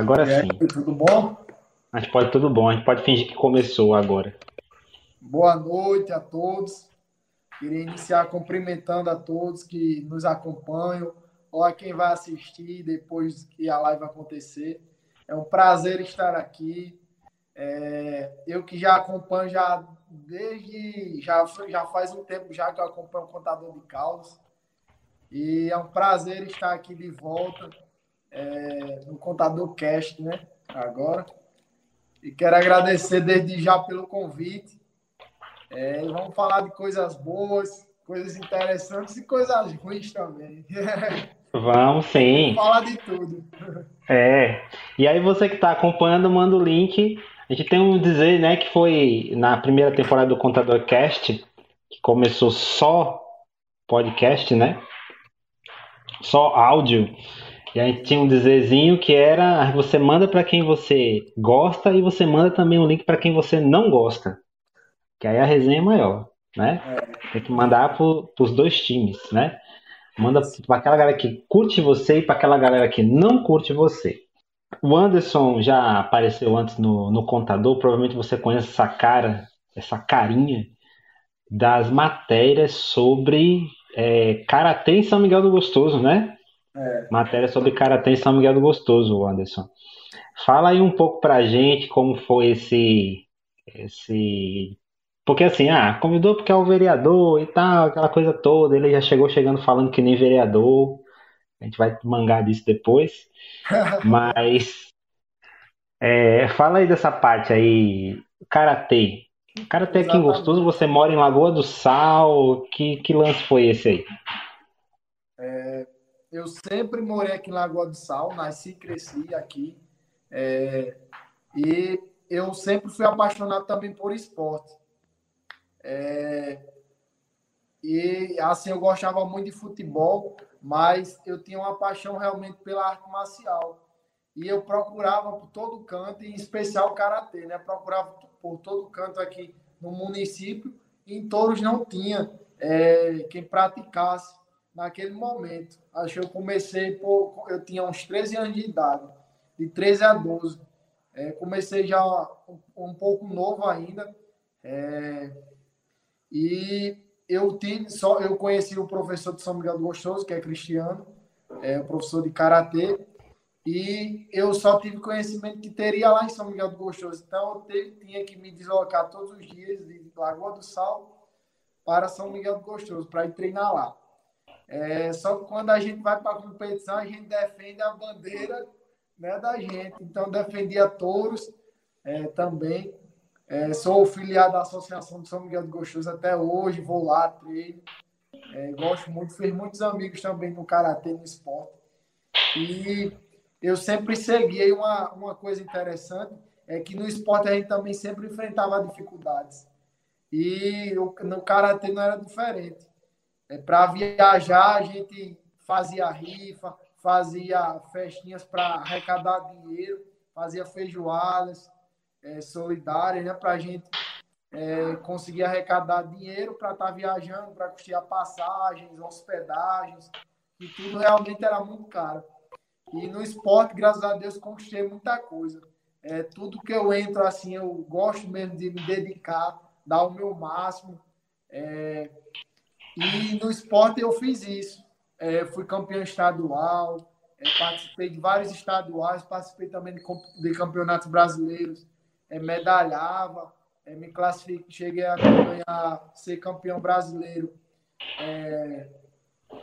Agora aí, sim. tudo bom? A gente pode tudo bom, a gente pode fingir que começou agora. Boa noite a todos. Queria iniciar cumprimentando a todos que nos acompanham, ou a quem vai assistir depois que a live acontecer. É um prazer estar aqui. É, eu que já acompanho já desde já, já faz um tempo já que eu acompanho o contador de causas. E é um prazer estar aqui de volta é, no Contador Cast, né? Agora. E quero agradecer desde já pelo convite. É, vamos falar de coisas boas, coisas interessantes e coisas ruins também. Vamos sim. Vamos falar de tudo. É. E aí você que está acompanhando, manda o link. A gente tem um dizer, né, que foi na primeira temporada do Contador Cast, que começou só podcast, né? Só áudio. E a gente tinha um dizerzinho que era você manda para quem você gosta e você manda também um link para quem você não gosta. Que aí a resenha é maior, né? Tem que mandar para os dois times, né? Manda para aquela galera que curte você e para aquela galera que não curte você. O Anderson já apareceu antes no, no contador, provavelmente você conhece essa cara, essa carinha das matérias sobre é, Karatê em São Miguel do Gostoso, né? É, Matéria sobre Karatê em São Miguel do Gostoso, Anderson. Fala aí um pouco pra gente como foi esse, esse... Porque assim, ah, convidou porque é o vereador e tal, aquela coisa toda. Ele já chegou chegando falando que nem vereador. A gente vai mangar disso depois. Mas é, fala aí dessa parte aí, Karatê. Karatê aqui em Gostoso, você mora em Lagoa do Sal. Que, que lance foi esse aí? Eu sempre morei aqui em Lagoa do Sal, nasci e cresci aqui. É, e eu sempre fui apaixonado também por esporte. É, e assim, eu gostava muito de futebol, mas eu tinha uma paixão realmente pela arte marcial. E eu procurava por todo canto, em especial o karatê, né? Procurava por todo canto aqui no município. E em Touros não tinha é, quem praticasse naquele momento. Acho que eu comecei, por, eu tinha uns 13 anos de idade, de 13 a 12. É, comecei já um, um, pouco novo ainda. É, e eu tive só eu conheci o professor de São Miguel do Gostoso, que é Cristiano, é o professor de karatê, e eu só tive conhecimento que teria lá em São Miguel do Gostoso. Então eu tinha que me deslocar todos os dias de Lagoa do Sal para São Miguel do Gostoso para ir treinar lá. É, só que quando a gente vai para a competição, a gente defende a bandeira né, da gente. Então, defendia touros é, também. É, sou filiado da Associação de São Miguel do Gostoso até hoje, vou lá, treino. É, gosto muito, fiz muitos amigos também no Karatê, no esporte. E eu sempre segui uma, uma coisa interessante, é que no esporte a gente também sempre enfrentava dificuldades. E no Karatê não era diferente. É, Para viajar, a gente fazia rifa, fazia festinhas para arrecadar dinheiro, fazia feijoadas é, solidárias, né? Para a gente é, conseguir arrecadar dinheiro para estar tá viajando, para custear passagens, hospedagens, e tudo realmente era muito caro. E no esporte, graças a Deus, conquistei muita coisa. É, tudo que eu entro, assim, eu gosto mesmo de me dedicar, dar o meu máximo. É, e no esporte eu fiz isso. É, fui campeão estadual, é, participei de vários estaduais, participei também de, de campeonatos brasileiros, é, medalhava, é, me classifiquei, cheguei a ser campeão brasileiro é,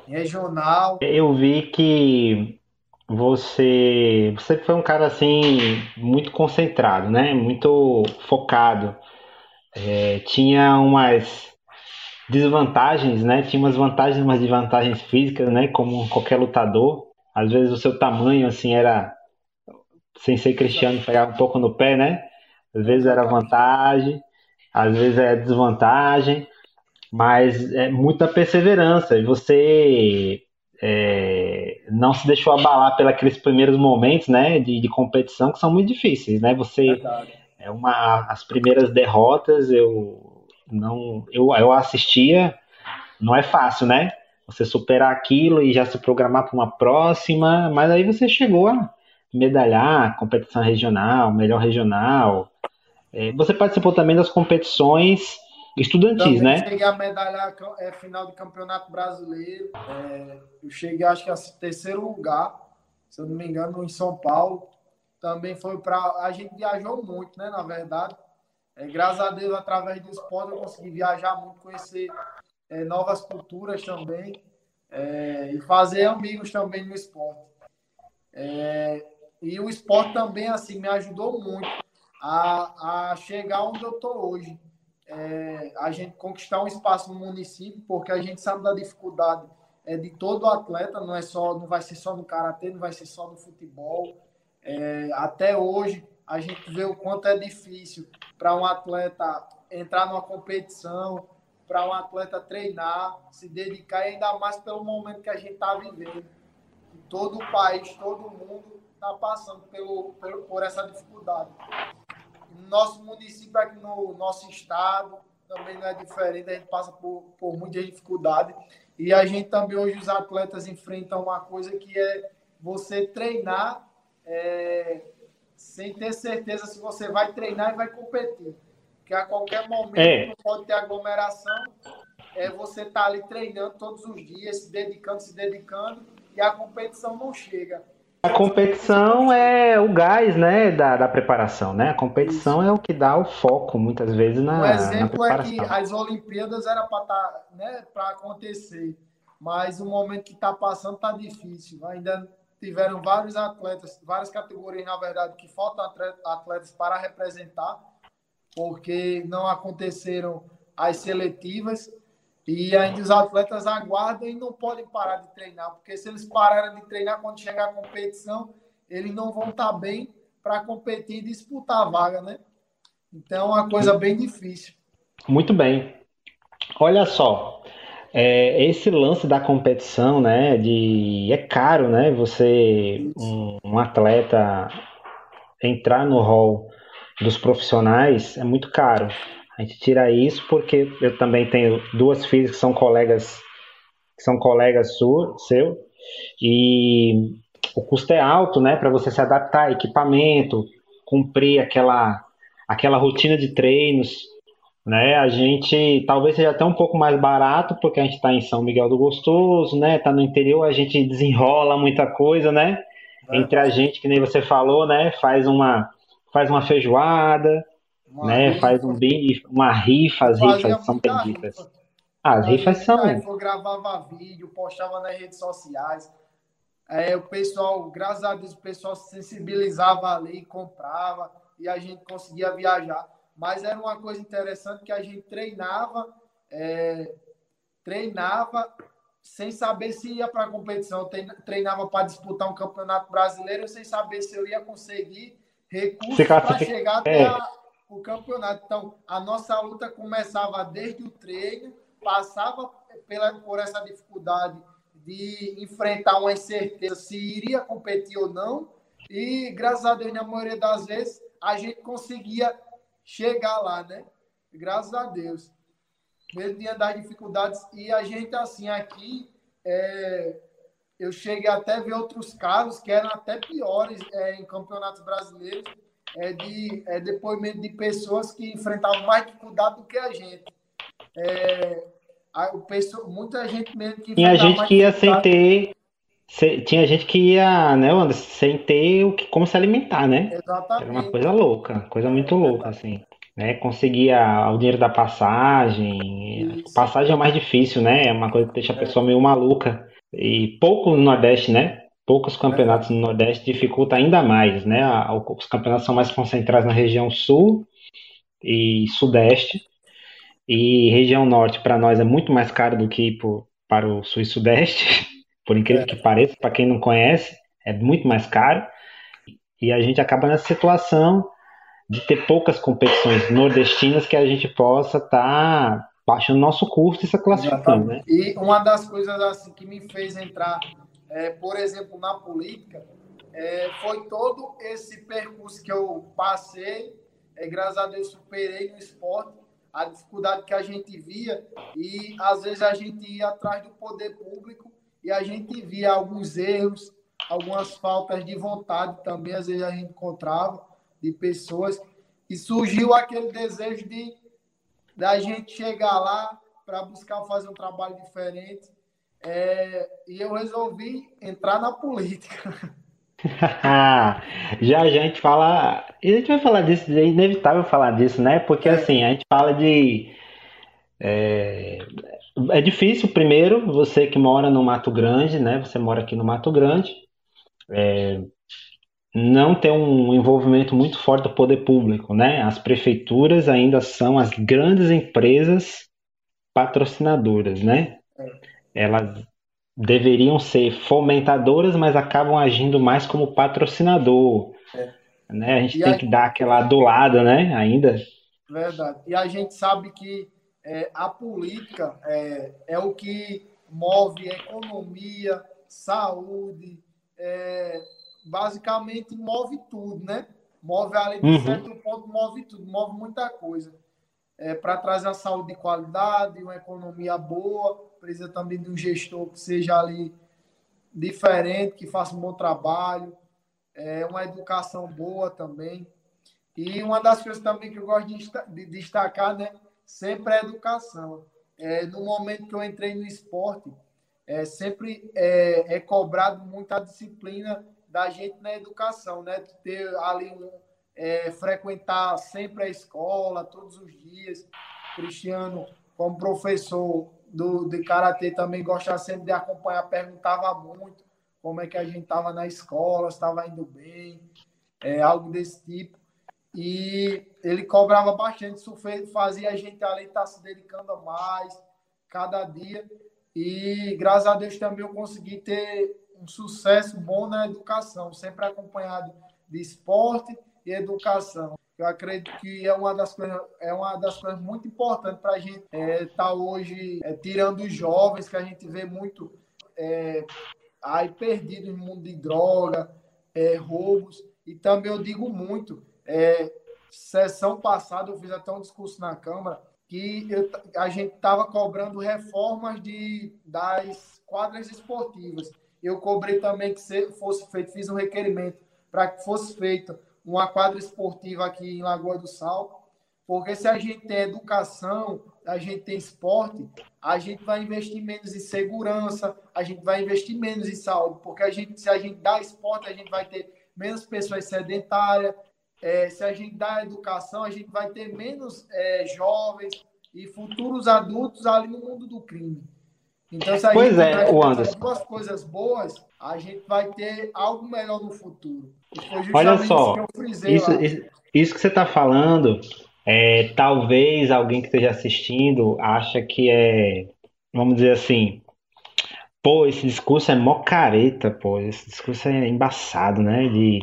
regional. Eu vi que você, você foi um cara assim muito concentrado, né? Muito focado. É, tinha umas desvantagens, né? Tinha umas vantagens, umas desvantagens físicas, né? Como qualquer lutador. Às vezes o seu tamanho, assim, era. Sem ser cristiano, pegava um pouco no pé, né? Às vezes era vantagem, às vezes é desvantagem, mas é muita perseverança. E você é, não se deixou abalar pelos primeiros momentos, né? De, de, competição que são muito difíceis, né? Você. É uma, as primeiras derrotas eu não eu, eu assistia, não é fácil, né? você superar aquilo e já se programar para uma próxima, mas aí você chegou a medalhar, competição regional, melhor regional. É, você participou também das competições estudantis, também né? cheguei a medalhar é, final de campeonato brasileiro. É, eu cheguei, acho que a terceiro lugar, se eu não me engano, em São Paulo. Também foi para. A gente viajou muito, né? Na verdade. É, graças a Deus, através do esporte, eu consegui viajar muito, conhecer é, novas culturas também é, e fazer amigos também no esporte. É, e o esporte também assim me ajudou muito a, a chegar onde eu estou hoje. É, a gente conquistar um espaço no município, porque a gente sabe da dificuldade é, de todo atleta, não é só, não vai ser só no karatê, não vai ser só no futebol. É, até hoje a gente vê o quanto é difícil para um atleta entrar numa competição, para um atleta treinar, se dedicar, ainda mais pelo momento que a gente está vivendo. Todo o país, todo mundo está passando pelo, pelo, por essa dificuldade. No nosso município, aqui no nosso estado, também não é diferente, a gente passa por, por muita dificuldade. E a gente também, hoje, os atletas enfrentam uma coisa que é você treinar é, sem ter certeza se você vai treinar e vai competir que a qualquer momento é. pode ter aglomeração. É você tá ali treinando todos os dias, se dedicando, se dedicando, e a competição não chega. A competição é o gás, né, da, da preparação, né? A competição Isso. é o que dá o foco, muitas vezes, na, O exemplo é que as Olimpíadas era para tá, né, acontecer, mas o momento que está passando está difícil. Ainda tiveram vários atletas, várias categorias, na verdade, que faltam atletas para representar, porque não aconteceram as seletivas e ainda os atletas aguardam e não podem parar de treinar, porque se eles pararem de treinar quando chegar a competição, eles não vão estar bem para competir e disputar a vaga, né? Então, é uma coisa bem difícil. Muito bem. Olha só, é, esse lance da competição, né? De é caro, né? Você um, um atleta entrar no hall dos profissionais é muito caro. A gente tira isso porque eu também tenho duas filhas que são colegas que são colegas su, seu e o custo é alto, né, para você se adaptar, equipamento, cumprir aquela aquela rotina de treinos, né? A gente talvez seja até um pouco mais barato porque a gente está em São Miguel do Gostoso, né? Tá no interior, a gente desenrola muita coisa, né? Entre a gente, que nem você falou, né? Faz uma faz uma feijoada, uma né? Rifa. Faz um bife, uma rifa, as rifas são benditas. Rifa. Ah, as rifas são. Eu gravava vídeo, postava nas redes sociais. É, o pessoal, graças a Deus, o pessoal se sensibilizava ali, comprava e a gente conseguia viajar. Mas era uma coisa interessante que a gente treinava, é, treinava sem saber se ia para a competição. Treinava para disputar um campeonato brasileiro sem saber se eu ia conseguir recursos para chegar até a, o campeonato. Então, a nossa luta começava desde o treino, passava pela, por essa dificuldade de enfrentar uma incerteza se iria competir ou não. E, graças a Deus, na maioria das vezes, a gente conseguia chegar lá, né? Graças a Deus. Mesmo diante das dificuldades. E a gente, assim, aqui, é, eu cheguei até a ver outros casos que eram até piores é, em campeonatos brasileiros, é, de é, depoimento de pessoas que enfrentavam mais dificuldade do que a gente. É, a, o pessoa, muita gente mesmo que Tinha gente que ia sem ter. Se, tinha gente que ia, né, Anderson, sem ter o que, como se alimentar, né? Exatamente. Era uma coisa louca, coisa muito louca, assim. Né, conseguia o dinheiro da passagem. Isso. Passagem é mais difícil, né? É uma coisa que deixa a é. pessoa meio maluca. E pouco no Nordeste, né? Poucos campeonatos no Nordeste dificulta ainda mais, né? Os campeonatos são mais concentrados na região Sul e Sudeste. E região Norte, para nós, é muito mais caro do que para o Sul e Sudeste. Por incrível é. que pareça, para quem não conhece, é muito mais caro. E a gente acaba nessa situação de ter poucas competições nordestinas que a gente possa estar tá baixando nosso custo e se classificando, né? E uma das coisas assim que me fez entrar, é, por exemplo, na política, é, foi todo esse percurso que eu passei, é, graças a Deus superei no esporte, a dificuldade que a gente via e às vezes a gente ia atrás do poder público e a gente via alguns erros, algumas faltas de vontade também, às vezes a gente encontrava de pessoas e surgiu aquele desejo de da gente chegar lá para buscar fazer um trabalho diferente é, e eu resolvi entrar na política. já a gente fala. A gente vai falar disso, é inevitável falar disso, né? Porque é. assim, a gente fala de. É, é difícil, primeiro, você que mora no Mato Grande, né? Você mora aqui no Mato Grande, é, não ter um envolvimento muito forte do poder público, né? As prefeituras ainda são as grandes empresas patrocinadoras, né? É. Elas deveriam ser fomentadoras, mas acabam agindo mais como patrocinador. É. Né? A gente e tem a... que dar aquela adulada, né? Ainda. Verdade. E a gente sabe que é, a política é, é o que move a economia, saúde, é, basicamente move tudo, né? Move ali de uhum. certo ponto, move tudo, move muita coisa. É, para trazer a saúde de qualidade, uma economia boa, precisa também de um gestor que seja ali diferente, que faça um bom trabalho, é, uma educação boa também. E uma das coisas também que eu gosto de destacar, né, sempre é a educação. É, no momento que eu entrei no esporte, é, sempre é, é cobrado muito a disciplina da gente na educação, né? Ter ali um, é, frequentar sempre a escola, todos os dias. Cristiano, como professor, do, de karatê também gostava sempre de acompanhar, perguntava muito como é que a gente estava na escola, estava indo bem, é, algo desse tipo. E ele cobrava bastante, isso fazia a gente ali estar tá se dedicando a mais cada dia. E graças a Deus também eu consegui ter um sucesso bom na educação, sempre acompanhado de esporte e educação. Eu acredito que é uma das coisas, é uma das coisas muito importantes para a gente estar é, tá hoje é, tirando os jovens, que a gente vê muito é, aí perdidos no mundo de droga, é, roubos. E também eu digo muito, é, sessão passada eu fiz até um discurso na Câmara que eu, a gente estava cobrando reformas de, das quadras esportivas. Eu cobrei também que fosse feito, fiz um requerimento para que fosse feita uma quadra esportiva aqui em Lagoa do Sal, porque se a gente tem educação, a gente tem esporte, a gente vai investir menos em segurança, a gente vai investir menos em saúde, porque a gente, se a gente dá esporte, a gente vai ter menos pessoas sedentárias, é, se a gente dá educação, a gente vai ter menos é, jovens e futuros adultos ali no mundo do crime. Então, se a pois gente é, o Anderson. duas coisas boas, a gente vai ter algo melhor no futuro. Olha só, isso, isso, isso, que você está falando, é, talvez alguém que esteja assistindo acha que é, vamos dizer assim, pô, esse discurso é mó careta, pô, esse discurso é embaçado, né? De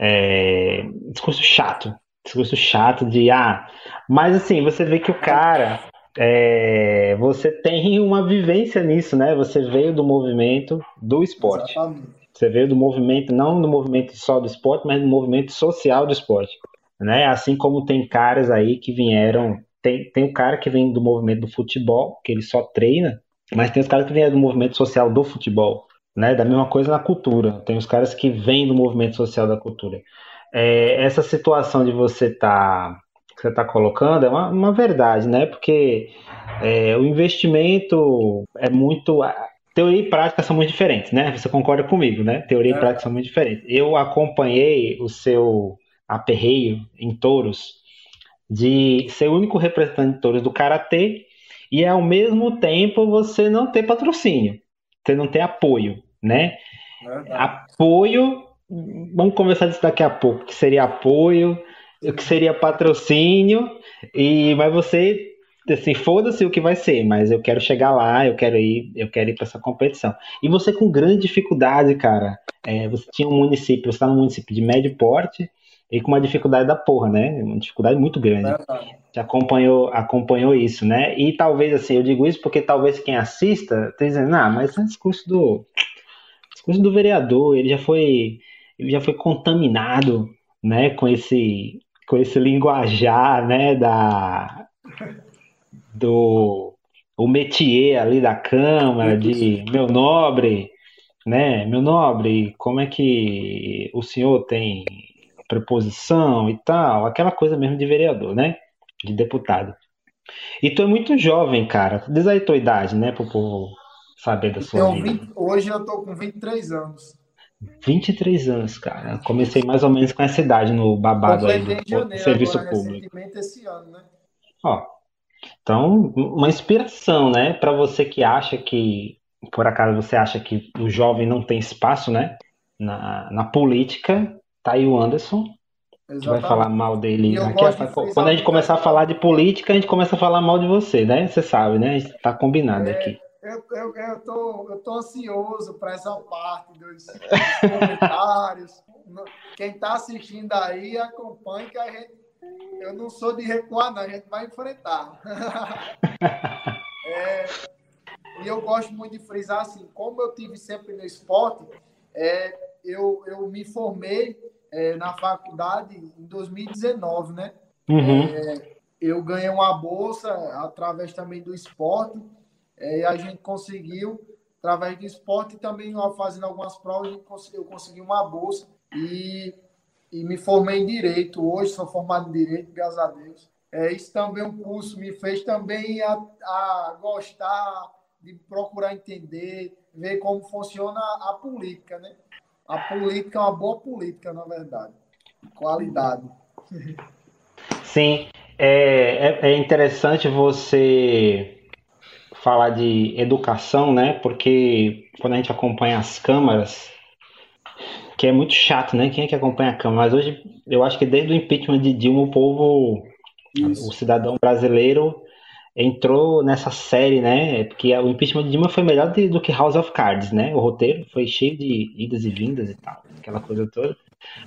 é, discurso chato, discurso chato de ah, mas assim você vê que o cara é, você tem uma vivência nisso, né? Você veio do movimento do esporte. Exatamente. Você veio do movimento, não do movimento só do esporte, mas do movimento social do esporte. Né? Assim como tem caras aí que vieram. Tem, tem o cara que vem do movimento do futebol, que ele só treina, mas tem os caras que vêm do movimento social do futebol. Né? Da mesma coisa na cultura. Tem os caras que vêm do movimento social da cultura. É, essa situação de você estar. Tá que você está colocando é uma, uma, verdade, né? Porque é, o investimento é muito. Teoria e prática são muito diferentes, né? Você concorda comigo, né? Teoria é. e prática são muito diferentes. Eu acompanhei o seu aperreio em touros de ser o único representante de touros do karatê e ao mesmo tempo você não ter patrocínio, você não ter apoio, né? Apoio, vamos conversar disso daqui a pouco, que seria apoio, o que seria patrocínio, e mas você assim, foda-se o que vai ser, mas eu quero chegar lá, eu quero ir, eu quero ir para essa competição. E você com grande dificuldade, cara, é, você tinha um município, você está num município de médio porte e com uma dificuldade da porra, né? Uma dificuldade muito grande. Você acompanhou, acompanhou isso, né? E talvez assim, eu digo isso porque talvez quem assista esteja dizendo, ah, mas esse discurso do discurso do vereador, ele já foi ele já foi contaminado, né, com esse com esse linguajar, né, da do o métier ali da Câmara, de meu nobre, né? Meu nobre, como é que o senhor tem preposição e tal? Aquela coisa mesmo de vereador, né? De deputado. E tu é muito jovem, cara. Diz aí tua idade, né? Pro povo saber da sua vida. 20, hoje eu tô com 23 anos. 23 anos, cara. Comecei mais ou menos com essa idade no babado aí do, janeiro, serviço agora, público. Esse ano, né? Ó, então, uma inspiração, né? Para você que acha que, por acaso, você acha que o jovem não tem espaço, né? Na, na política, tá aí o Anderson. Exatamente. vai falar mal dele. Aqui, é quando a gente começar a falar de política, a gente começa a falar mal de você, né? Você sabe, né? A gente tá combinado é, aqui. Eu, eu, eu, tô, eu tô ansioso para essa parte dos, dos comentários. Quem tá assistindo aí, acompanhe que a gente eu não sou de recuar, não. A gente vai enfrentar. é, e eu gosto muito de frisar assim, como eu tive sempre no esporte, é, eu, eu me formei é, na faculdade em 2019, né? Uhum. É, eu ganhei uma bolsa através também do esporte é, e a gente conseguiu, através do esporte também fazendo algumas provas, eu consegui uma bolsa e e me formei em Direito. Hoje sou formado em Direito, graças a Deus. É, isso também um curso me fez também a, a gostar de procurar entender, ver como funciona a, a política, né? A política é uma boa política, na verdade. Qualidade. Sim, é, é, é interessante você falar de educação, né? Porque quando a gente acompanha as câmaras, que é muito chato, né? Quem é que acompanha a Câmara? Mas hoje, eu acho que desde o impeachment de Dilma, o povo, Isso. o cidadão brasileiro entrou nessa série, né? Porque o impeachment de Dilma foi melhor do que House of Cards, né? O roteiro foi cheio de idas e vindas e tal, aquela coisa toda.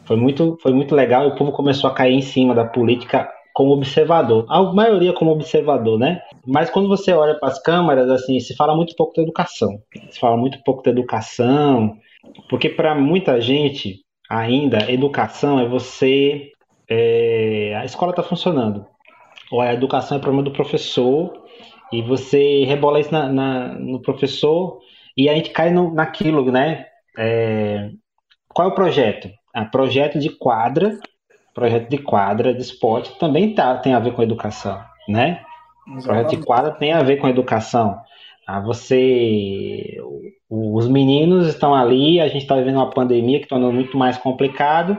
Foi muito, foi muito legal e o povo começou a cair em cima da política como observador. A maioria como observador, né? Mas quando você olha para as câmaras, assim, se fala muito pouco da educação. Se fala muito pouco da educação, porque para muita gente, ainda, educação é você. É, a escola está funcionando. Ou a educação é problema do professor, e você rebola isso na, na, no professor, e a gente cai no, naquilo, né? É, qual é o projeto? Ah, projeto de quadra, projeto de quadra de esporte também tá, tem a ver com educação, né? Exatamente. Projeto de quadra tem a ver com educação. Ah, você, os meninos estão ali, a gente está vivendo uma pandemia que tornou muito mais complicado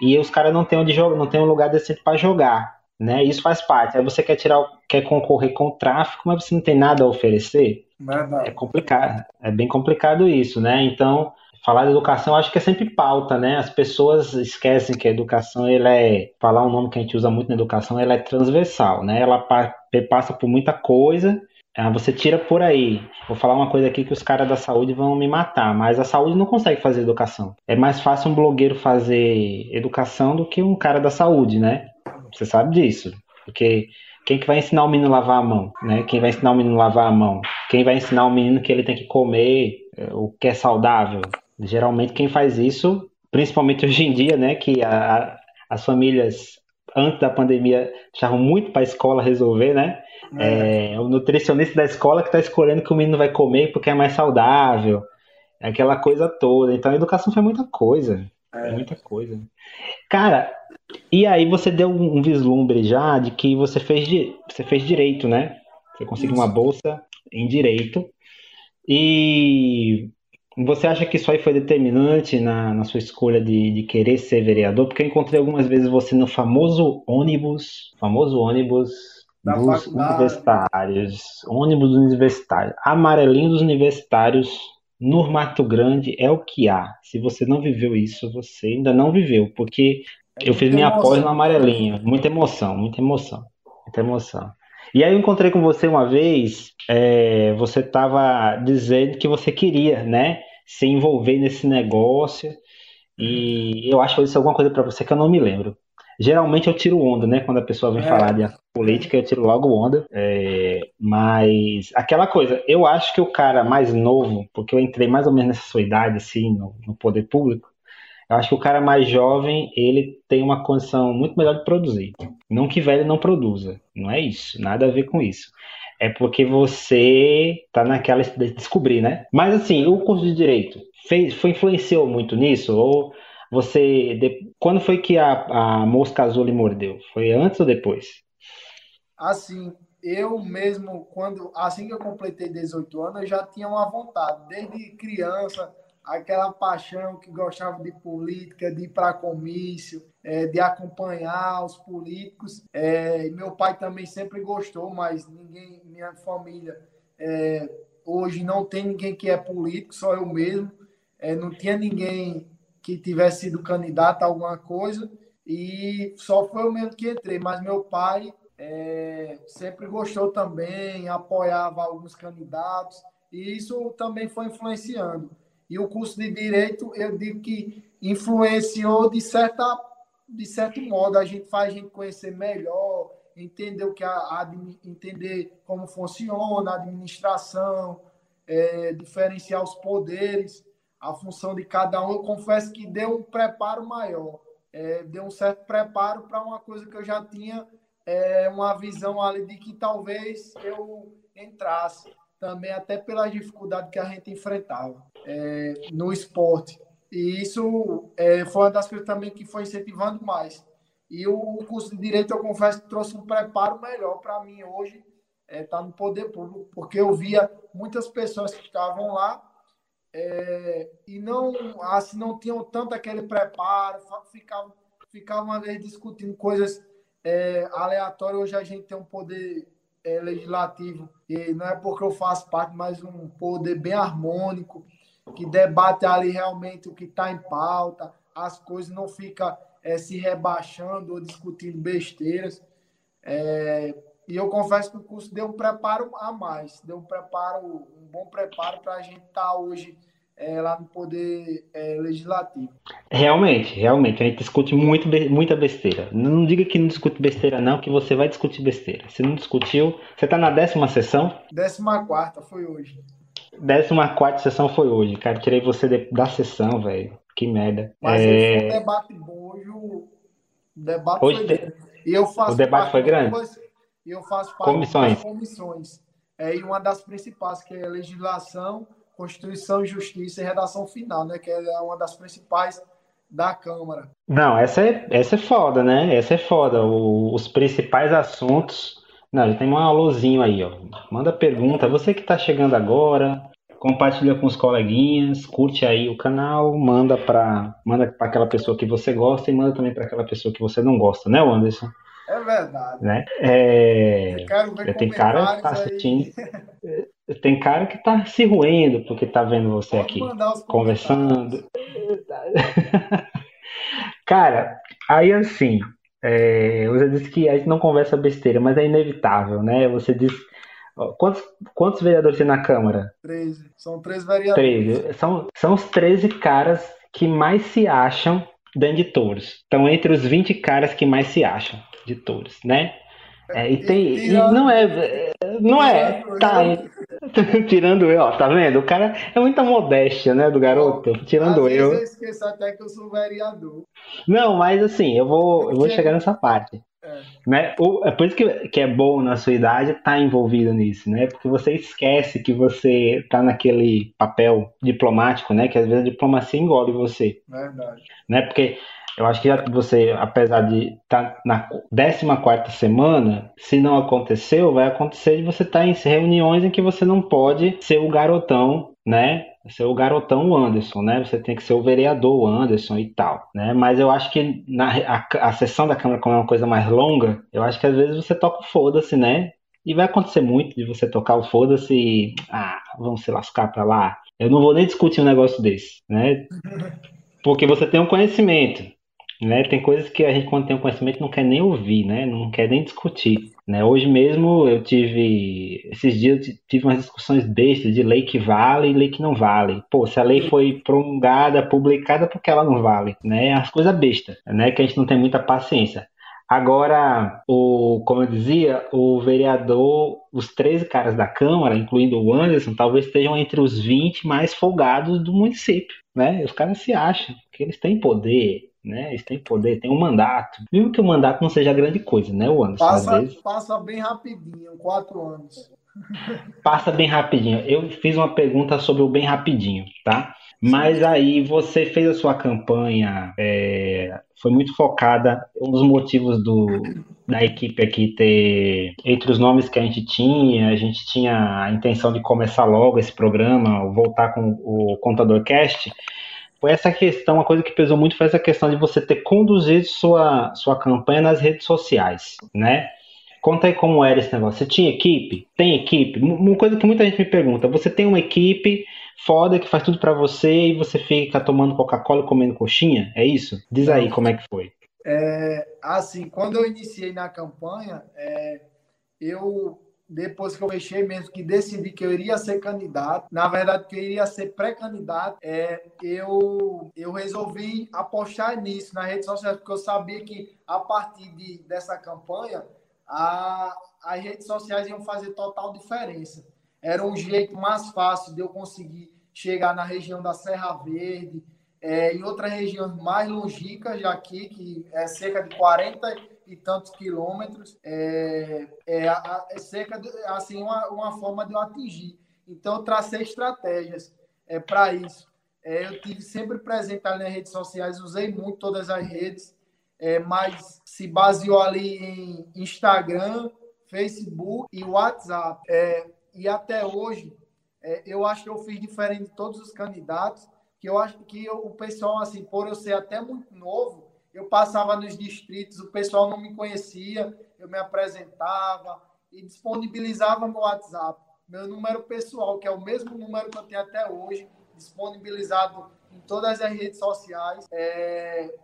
e os caras não têm onde jogar, não tem um lugar decente para jogar, né? Isso faz parte. Aí você quer tirar, quer concorrer com o tráfico, mas você não tem nada a oferecer. Verdade. É complicado, é bem complicado isso, né? Então, falar de educação acho que é sempre pauta, né? As pessoas esquecem que a educação, ela é, falar um nome que a gente usa muito na educação, ela é transversal, né? Ela passa por muita coisa ah, você tira por aí. Vou falar uma coisa aqui que os caras da saúde vão me matar, mas a saúde não consegue fazer educação. É mais fácil um blogueiro fazer educação do que um cara da saúde, né? Você sabe disso. Porque quem que vai ensinar o menino a lavar a mão, né? Quem vai ensinar o menino a lavar a mão? Quem vai ensinar o menino que ele tem que comer eh, o que é saudável? Geralmente quem faz isso, principalmente hoje em dia, né? Que a, as famílias antes da pandemia deixavam muito para a escola resolver, né? É. é, o nutricionista da escola que está escolhendo que o menino vai comer porque é mais saudável. Aquela coisa toda. Então a educação foi muita coisa. É. muita coisa. Cara, e aí você deu um vislumbre já de que você fez, você fez direito, né? Você conseguiu Isso. uma bolsa em direito. E você acha que isso aí foi determinante na, na sua escolha de, de querer ser vereador? Porque eu encontrei algumas vezes você no famoso ônibus, famoso ônibus da dos faculdade. universitários, ônibus universitários, amarelinho dos universitários no Mato Grande é o que há. Se você não viveu isso, você ainda não viveu, porque é eu fiz minha pós no amarelinho. Muita emoção, muita emoção, muita emoção. E aí eu encontrei com você uma vez, é, você estava dizendo que você queria, né, se envolver nesse negócio. E eu acho que eu disse alguma coisa para você que eu não me lembro. Geralmente eu tiro onda, né? Quando a pessoa vem é. falar de política, eu tiro logo onda. É, mas aquela coisa, eu acho que o cara mais novo, porque eu entrei mais ou menos nessa sua idade, assim, no, no poder público, Eu acho que o cara mais jovem, ele tem uma condição muito melhor de produzir. Não que velho não produza, não é isso, nada a ver com isso. É porque você tá naquela de descobrir, né? Mas assim, o curso de direito fez, foi influenciou muito nisso ou você de, quando foi que a, a mosca azul lhe mordeu? Foi antes ou depois? Assim, eu mesmo quando assim que eu completei 18 anos, eu já tinha uma vontade, desde criança, aquela paixão que gostava de política, de ir para comício, é, de acompanhar os políticos. É, meu pai também sempre gostou, mas ninguém, minha família, é, hoje não tem ninguém que é político, só eu mesmo. É, não tinha ninguém que tivesse sido candidato a alguma coisa e só foi eu mesmo que entrei. Mas meu pai é, sempre gostou também, apoiava alguns candidatos e isso também foi influenciando. E o curso de direito, eu digo que influenciou de certa de certo modo, a gente faz a gente conhecer melhor, entender o que a entender como funciona a administração, é, diferenciar os poderes, a função de cada um. Eu confesso que deu um preparo maior, é, deu um certo preparo para uma coisa que eu já tinha é, uma visão ali de que talvez eu entrasse também até pela dificuldade que a gente enfrentava é, no esporte. E isso é, foi uma das coisas também que foi incentivando mais. E o, curso de Direito, eu confesso trouxe um preparo melhor para mim hoje, estar é, tá no poder público, porque eu via muitas pessoas que estavam lá é, e não, assim, não tinham tanto aquele preparo, ficavam, ficavam uma vez discutindo coisas é, aleatórias. Hoje a gente tem um poder é, legislativo, e não é porque eu faço parte, mas um poder bem harmônico, que debate ali realmente o que está em pauta, as coisas não ficam é, se rebaixando ou discutindo besteiras. É, e eu confesso que o curso deu um preparo a mais, deu um preparo, bom preparo para a gente estar tá hoje é, lá no Poder é, Legislativo. Realmente, realmente, a gente discute muito, muita besteira. Não diga que não discute besteira, não, que você vai discutir besteira. Se não discutiu, você está na décima sessão? Décima quarta foi hoje. Décima quarta sessão foi hoje, cara. Tirei você da sessão, velho. Que merda. Mas é... foi um debate bom hoje. O debate hoje foi te... E eu faço o debate foi grande? E eu faço parte comissões. das comissões. É, e uma das principais, que é legislação Constituição Justiça e redação final, né? Que é uma das principais da Câmara. Não, essa é, essa é foda, né? Essa é foda. O, os principais assuntos. Não, já tem um alôzinho aí, ó. Manda pergunta. Você que está chegando agora, compartilha com os coleguinhas, curte aí o canal, manda para manda para aquela pessoa que você gosta e manda também para aquela pessoa que você não gosta, né, Anderson? É verdade. Né? É... Tem cara que tá assistindo. Tem cara que tá se ruindo porque tá vendo você Pode aqui conversando. cara, aí assim, é, você disse que a gente não conversa besteira, mas é inevitável, né? Você disse. Quantos, quantos vereadores tem na Câmara? 13. São três vereadores. 13. São, são os 13 caras que mais se acham dentro de touros. Estão entre os 20 caras que mais se acham de touros, né? É, e tem. E não é. Não é. Tá. Tirando eu, ó, tá vendo? O cara é muita modéstia, né, do garoto. Tirando Às eu. eu esqueço até que eu sou vereador. Não, mas assim, eu vou, eu vou chegar nessa parte. É. Né? O, é por isso que, que é bom na sua idade estar tá envolvido nisso, né? Porque você esquece que você está naquele papel diplomático, né? Que às vezes a diplomacia engole você. Verdade. Né? Porque eu acho que já você, apesar de estar tá na 14 semana, se não aconteceu, vai acontecer de você estar tá em reuniões em que você não pode ser o garotão, né? Ser o garotão Anderson, né? Você tem que ser o vereador Anderson e tal, né? Mas eu acho que na, a, a sessão da Câmara, como é uma coisa mais longa, eu acho que às vezes você toca o foda-se, né? E vai acontecer muito de você tocar o foda-se e. Ah, vamos se lascar pra lá. Eu não vou nem discutir um negócio desse, né? Porque você tem um conhecimento. Né? Tem coisas que a gente, quando tem um conhecimento, não quer nem ouvir, né? não quer nem discutir. Né? Hoje mesmo eu tive. Esses dias eu tive umas discussões bestas de lei que vale e lei que não vale. Pô, se a lei foi promulgada, publicada, porque ela não vale? Né? As coisas bestas, né? Que a gente não tem muita paciência. Agora, o, como eu dizia, o vereador, os 13 caras da Câmara, incluindo o Anderson, talvez estejam entre os 20 mais folgados do município, né? Os caras se acham que eles têm poder, né? Eles têm poder, têm um mandato. Mesmo que o mandato não seja grande coisa, né, o Anderson? Passa, passa bem rapidinho, quatro anos. Passa bem rapidinho. Eu fiz uma pergunta sobre o bem rapidinho, tá? Mas aí você fez a sua campanha, é, foi muito focada. Um dos motivos do, da equipe aqui ter, entre os nomes que a gente tinha, a gente tinha a intenção de começar logo esse programa, voltar com o Contador Cast, essa questão, uma coisa que pesou muito foi essa questão de você ter conduzido sua, sua campanha nas redes sociais, né? Conta aí como era esse negócio. Você tinha equipe? Tem equipe? Uma coisa que muita gente me pergunta. Você tem uma equipe foda que faz tudo para você e você fica tomando Coca-Cola e comendo coxinha? É isso? Diz aí como é que foi. É, assim, quando eu iniciei na campanha, é, eu depois que eu fechei mesmo, que decidi que eu iria ser candidato, na verdade que eu iria ser pré-candidato, é, eu, eu resolvi apostar nisso nas redes sociais, porque eu sabia que a partir de, dessa campanha, a, as redes sociais iam fazer total diferença. Era um jeito mais fácil de eu conseguir chegar na região da Serra Verde, é, em outra região mais longínquas aqui, que é cerca de 40 e tantos quilômetros, é, é, é cerca de, assim, uma, uma forma de eu atingir. Então, eu tracei estratégias é, para isso. É, eu tive sempre presente ali nas redes sociais, usei muito todas as redes, é, mas se baseou ali em Instagram, Facebook e WhatsApp. É, e até hoje, é, eu acho que eu fiz diferente de todos os candidatos, que eu acho que eu, o pessoal, assim, por eu ser até muito novo, eu passava nos distritos, o pessoal não me conhecia, eu me apresentava e disponibilizava no WhatsApp. Meu número pessoal, que é o mesmo número que eu tenho até hoje, disponibilizado em todas as redes sociais. É...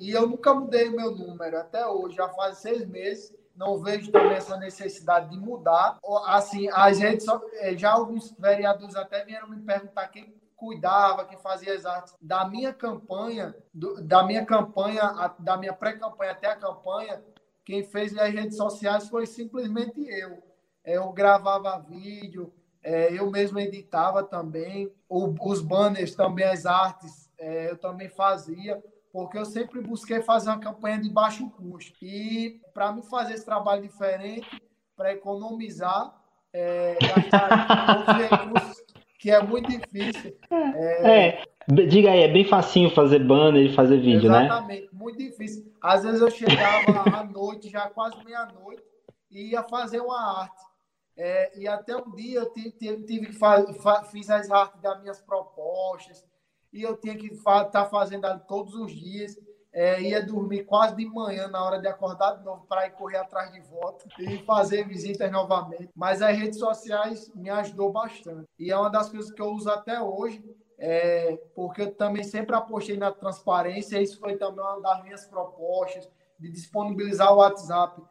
E eu nunca mudei o meu número até hoje, já faz seis meses não vejo também essa necessidade de mudar. Assim, as redes, é, já alguns vereadores até vieram me perguntar quem cuidava, quem fazia as artes da minha campanha, do, da minha campanha, da minha pré-campanha até a campanha, quem fez as redes sociais foi simplesmente eu. É, eu gravava vídeo, é, eu mesmo editava também, o, os banners também, as artes, eu também fazia porque eu sempre busquei fazer uma campanha de baixo custo. E para me fazer esse trabalho diferente, para economizar, é, gastar recursos, que é muito difícil. É, é, diga aí, é bem facinho fazer banner e fazer vídeo, exatamente, né? Exatamente, muito difícil. Às vezes eu chegava à noite, já quase meia-noite, e ia fazer uma arte. É, e até um dia eu tive, tive que fazer, fiz as artes das minhas propostas, e eu tinha que estar tá fazendo ali todos os dias. É, ia dormir quase de manhã na hora de acordar de novo para ir correr atrás de volta e fazer visitas novamente. Mas as redes sociais me ajudou bastante. E é uma das coisas que eu uso até hoje, é, porque eu também sempre apostei na transparência. Isso foi também uma das minhas propostas de disponibilizar o WhatsApp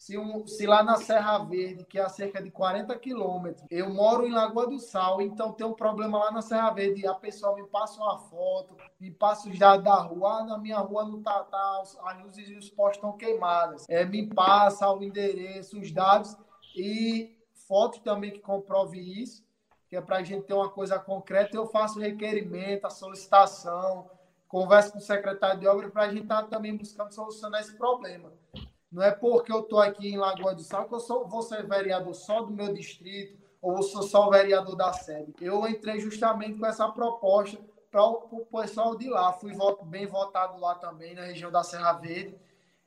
se, um, se lá na Serra Verde, que é a cerca de 40 quilômetros, eu moro em Lagoa do Sal, então tem um problema lá na Serra Verde, a pessoa me passa uma foto, me passa os dados da rua, ah, na minha rua não tá, tá as luzes e os postos estão queimadas. É, me passa o endereço, os dados e fotos também que comprove isso, que é para a gente ter uma coisa concreta. Eu faço requerimento, a solicitação, converso com o secretário de obra para a gente estar tá também buscando solucionar esse problema. Não é porque eu estou aqui em Lagoa do Sal que eu sou, vou ser vereador só do meu distrito ou vou ser só vereador da sede. Eu entrei justamente com essa proposta para o pessoal de lá. Fui bem votado lá também, na região da Serra Verde.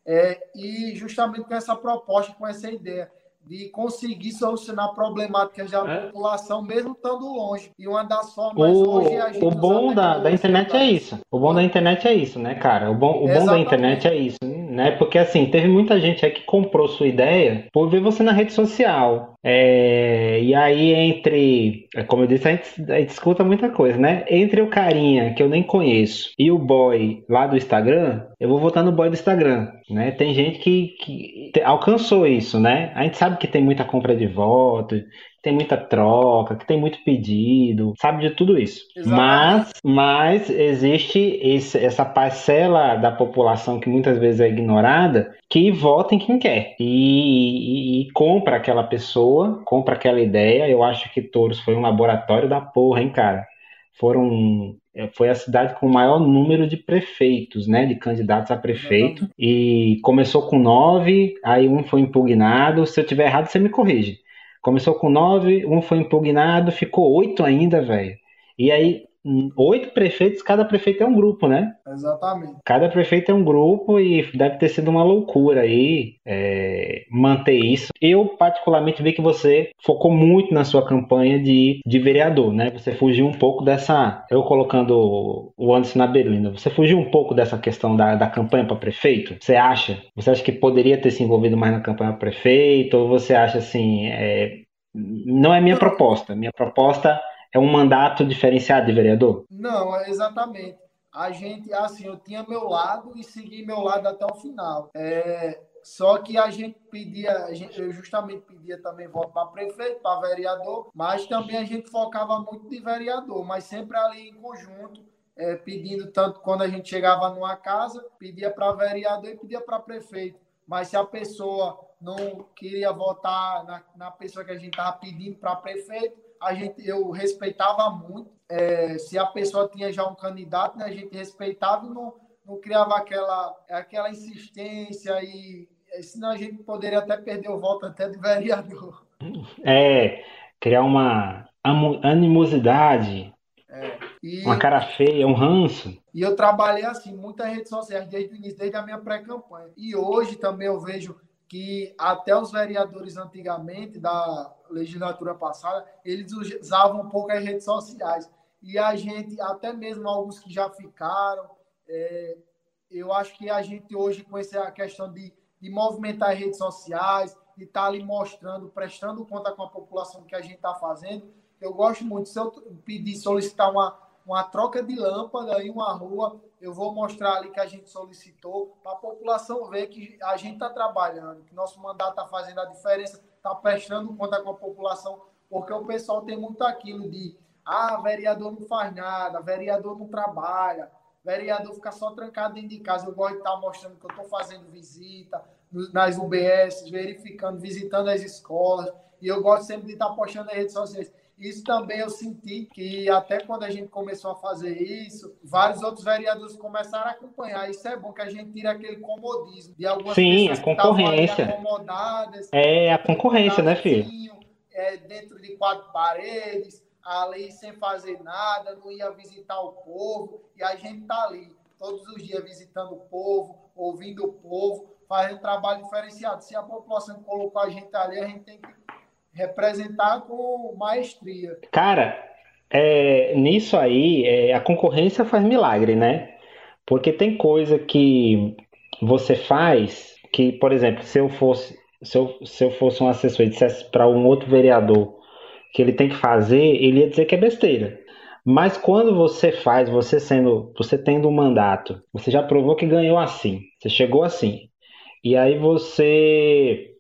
É, e justamente com essa proposta, com essa ideia de conseguir solucionar problemáticas da é. população, mesmo estando longe. E uma das formas o, hoje é a gente. O bom da, da internet é isso. O bom da internet é isso, né, cara? O bom, o bom da internet é isso né? Porque assim, teve muita gente aí que comprou sua ideia por ver você na rede social. É, e aí, entre, é, como eu disse, a gente, a gente escuta muita coisa, né? Entre o carinha que eu nem conheço e o boy lá do Instagram, eu vou votar no boy do Instagram, né? Tem gente que, que alcançou isso, né? A gente sabe que tem muita compra de voto, tem muita troca, que tem muito pedido, sabe de tudo isso. Mas, mas existe esse, essa parcela da população que muitas vezes é ignorada, que vota em quem quer e, e, e compra aquela pessoa, compra aquela ideia. Eu acho que Touros foi um laboratório da porra, hein, cara? Foram é, foi a cidade com o maior número de prefeitos, né, de candidatos a prefeito, e começou com nove, aí um foi impugnado, se eu tiver errado você me corrige. Começou com nove, um foi impugnado, ficou oito ainda, velho. E aí oito prefeitos, cada prefeito é um grupo, né? Exatamente. Cada prefeito é um grupo e deve ter sido uma loucura aí é, manter isso. Eu, particularmente, vi que você focou muito na sua campanha de, de vereador, né? Você fugiu um pouco dessa. Eu colocando o Anderson na berlina, você fugiu um pouco dessa questão da, da campanha para prefeito? Você acha? Você acha que poderia ter se envolvido mais na campanha para prefeito? Ou você acha assim. É, não é minha proposta. Minha proposta é um mandato diferenciado de vereador? Não, é exatamente. A gente, assim, eu tinha meu lado e segui meu lado até o final. É, só que a gente pedia, a gente, eu justamente pedia também voto para prefeito, para vereador, mas também a gente focava muito de vereador, mas sempre ali em conjunto, é, pedindo tanto quando a gente chegava numa casa, pedia para vereador e pedia para prefeito. Mas se a pessoa não queria votar na, na pessoa que a gente estava pedindo para prefeito, a gente, eu respeitava muito. É, se a pessoa tinha já um candidato, né, a gente respeitava e não, não criava aquela, aquela insistência e senão a gente poderia até perder o voto até de vereador. É, criar uma animosidade, é, e, uma cara feia, um ranço. E eu trabalhei assim, muitas redes sociais desde o início, desde a minha pré-campanha. E hoje também eu vejo que até os vereadores antigamente, da legislatura passada, eles usavam um pouco as redes sociais. E a gente, até mesmo alguns que já ficaram, é, eu acho que a gente hoje, com essa questão de, de movimentar as redes sociais, de estar tá ali mostrando, prestando conta com a população que a gente está fazendo, eu gosto muito. Se eu pedir, solicitar uma, uma troca de lâmpada em uma rua, eu vou mostrar ali que a gente solicitou, para a população ver que a gente está trabalhando, que nosso mandato está fazendo a diferença, está prestando conta com a população, porque o pessoal tem muito aquilo de ah, vereador não faz nada, vereador não trabalha, vereador fica só trancado dentro de casa. Eu gosto de estar tá mostrando que eu estou fazendo visita nas UBS, verificando, visitando as escolas, e eu gosto sempre de estar tá postando nas redes sociais. Isso também eu senti que até quando a gente começou a fazer isso, vários outros vereadores começaram a acompanhar. Isso é bom que a gente tira aquele comodismo de algumas Sim, pessoas a concorrência. acomodadas. É a concorrência, né, filho? É, dentro de quatro paredes, ali sem fazer nada, não ia visitar o povo. E a gente tá ali todos os dias visitando o povo, ouvindo o povo, fazendo trabalho diferenciado. Se a população colocou a gente ali, a gente tem que representar com maestria. Cara, é, nisso aí, é, a concorrência faz milagre, né? Porque tem coisa que você faz que, por exemplo, se eu fosse, se eu, se eu fosse um assessor e dissesse para um outro vereador que ele tem que fazer, ele ia dizer que é besteira. Mas quando você faz, você sendo, você tendo um mandato, você já provou que ganhou assim, você chegou assim. E aí você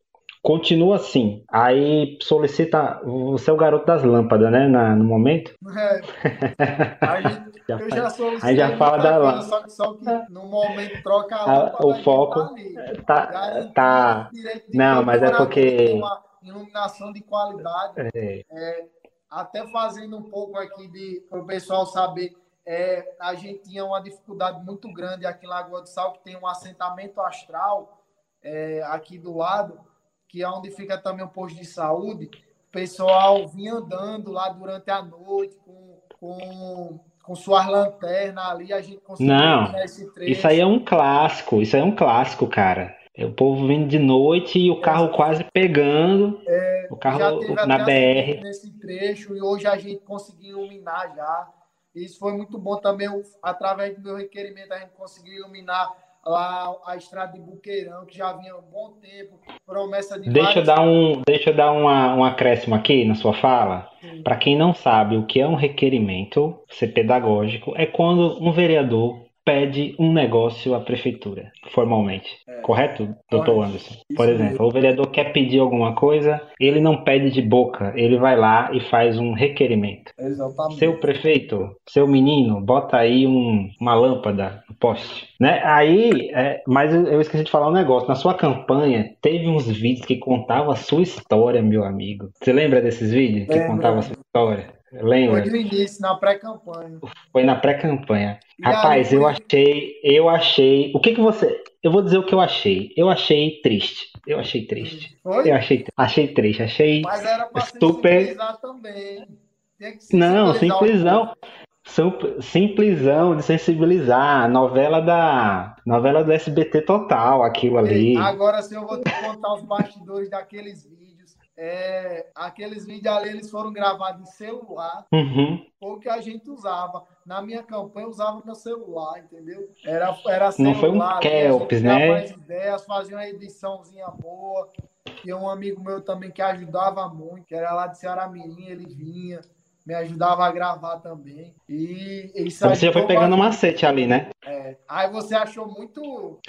Continua assim. Aí solicita. Você é o garoto das lâmpadas, né? Na, no momento? É. Aí, já eu já. Aí já fala da lâmpada. Só, só, que no momento troca a lâmpada. O foco. Tá. tá... Não, mas é porque. Uma iluminação de qualidade. É. É, até fazendo um pouco aqui para o pessoal saber. É, a gente tinha uma dificuldade muito grande aqui em Lagoa do Sal, que tem um assentamento astral é, aqui do lado que é onde fica também o posto de saúde, o pessoal vinha andando lá durante a noite com, com, com suas lanternas ali, a gente conseguiu Não, esse trecho. Isso aí é um clássico, isso aí é um clássico, cara. É o povo vindo de noite e o carro é, quase pegando. É, o carro na BR. Nesse trecho, e hoje a gente conseguiu iluminar já. Isso foi muito bom também, através do meu requerimento, a gente conseguiu iluminar lá a estrada de Buqueirão, que já vinha há um bom tempo, promessa de. Deixa eu dar um, deixa eu dar uma, um acréscimo aqui na sua fala. Para quem não sabe o que é um requerimento, ser pedagógico, é quando um vereador pede um negócio à prefeitura, formalmente. É. Correto, doutor Anderson? Por exemplo, mesmo. o vereador quer pedir alguma coisa, ele não pede de boca, ele vai lá e faz um requerimento. Exatamente. Seu prefeito, seu menino, bota aí um, uma lâmpada no poste. Né? Aí, é, mas eu esqueci de falar um negócio. Na sua campanha, teve uns vídeos que contavam a sua história, meu amigo. Você lembra desses vídeos que contavam a sua história? Lembra? Foi no início, na pré-campanha. Foi na pré-campanha. Rapaz, aí, eu achei, eu achei. O que que você. Eu vou dizer o que eu achei. Eu achei triste. Eu achei triste. Foi? Eu achei, achei triste. Achei. Mas era pra super... também. Não, simplesão. Simplesão de sensibilizar. Novela da. Novela do SBT total, aquilo ali. Agora sim eu vou te contar os bastidores daqueles vídeos é, aqueles vídeos ali eles foram gravados em celular, uhum. o que a gente usava. Na minha campanha, eu usava meu celular, entendeu? Era, era celular. Não foi um Kelps, né? ideias, fazia uma ediçãozinha boa. Tinha um amigo meu também que ajudava muito, que era lá de Ceará Mirim, ele vinha me ajudava a gravar também. E isso você já foi pegando uma macete ali, né? É. Aí você achou muito.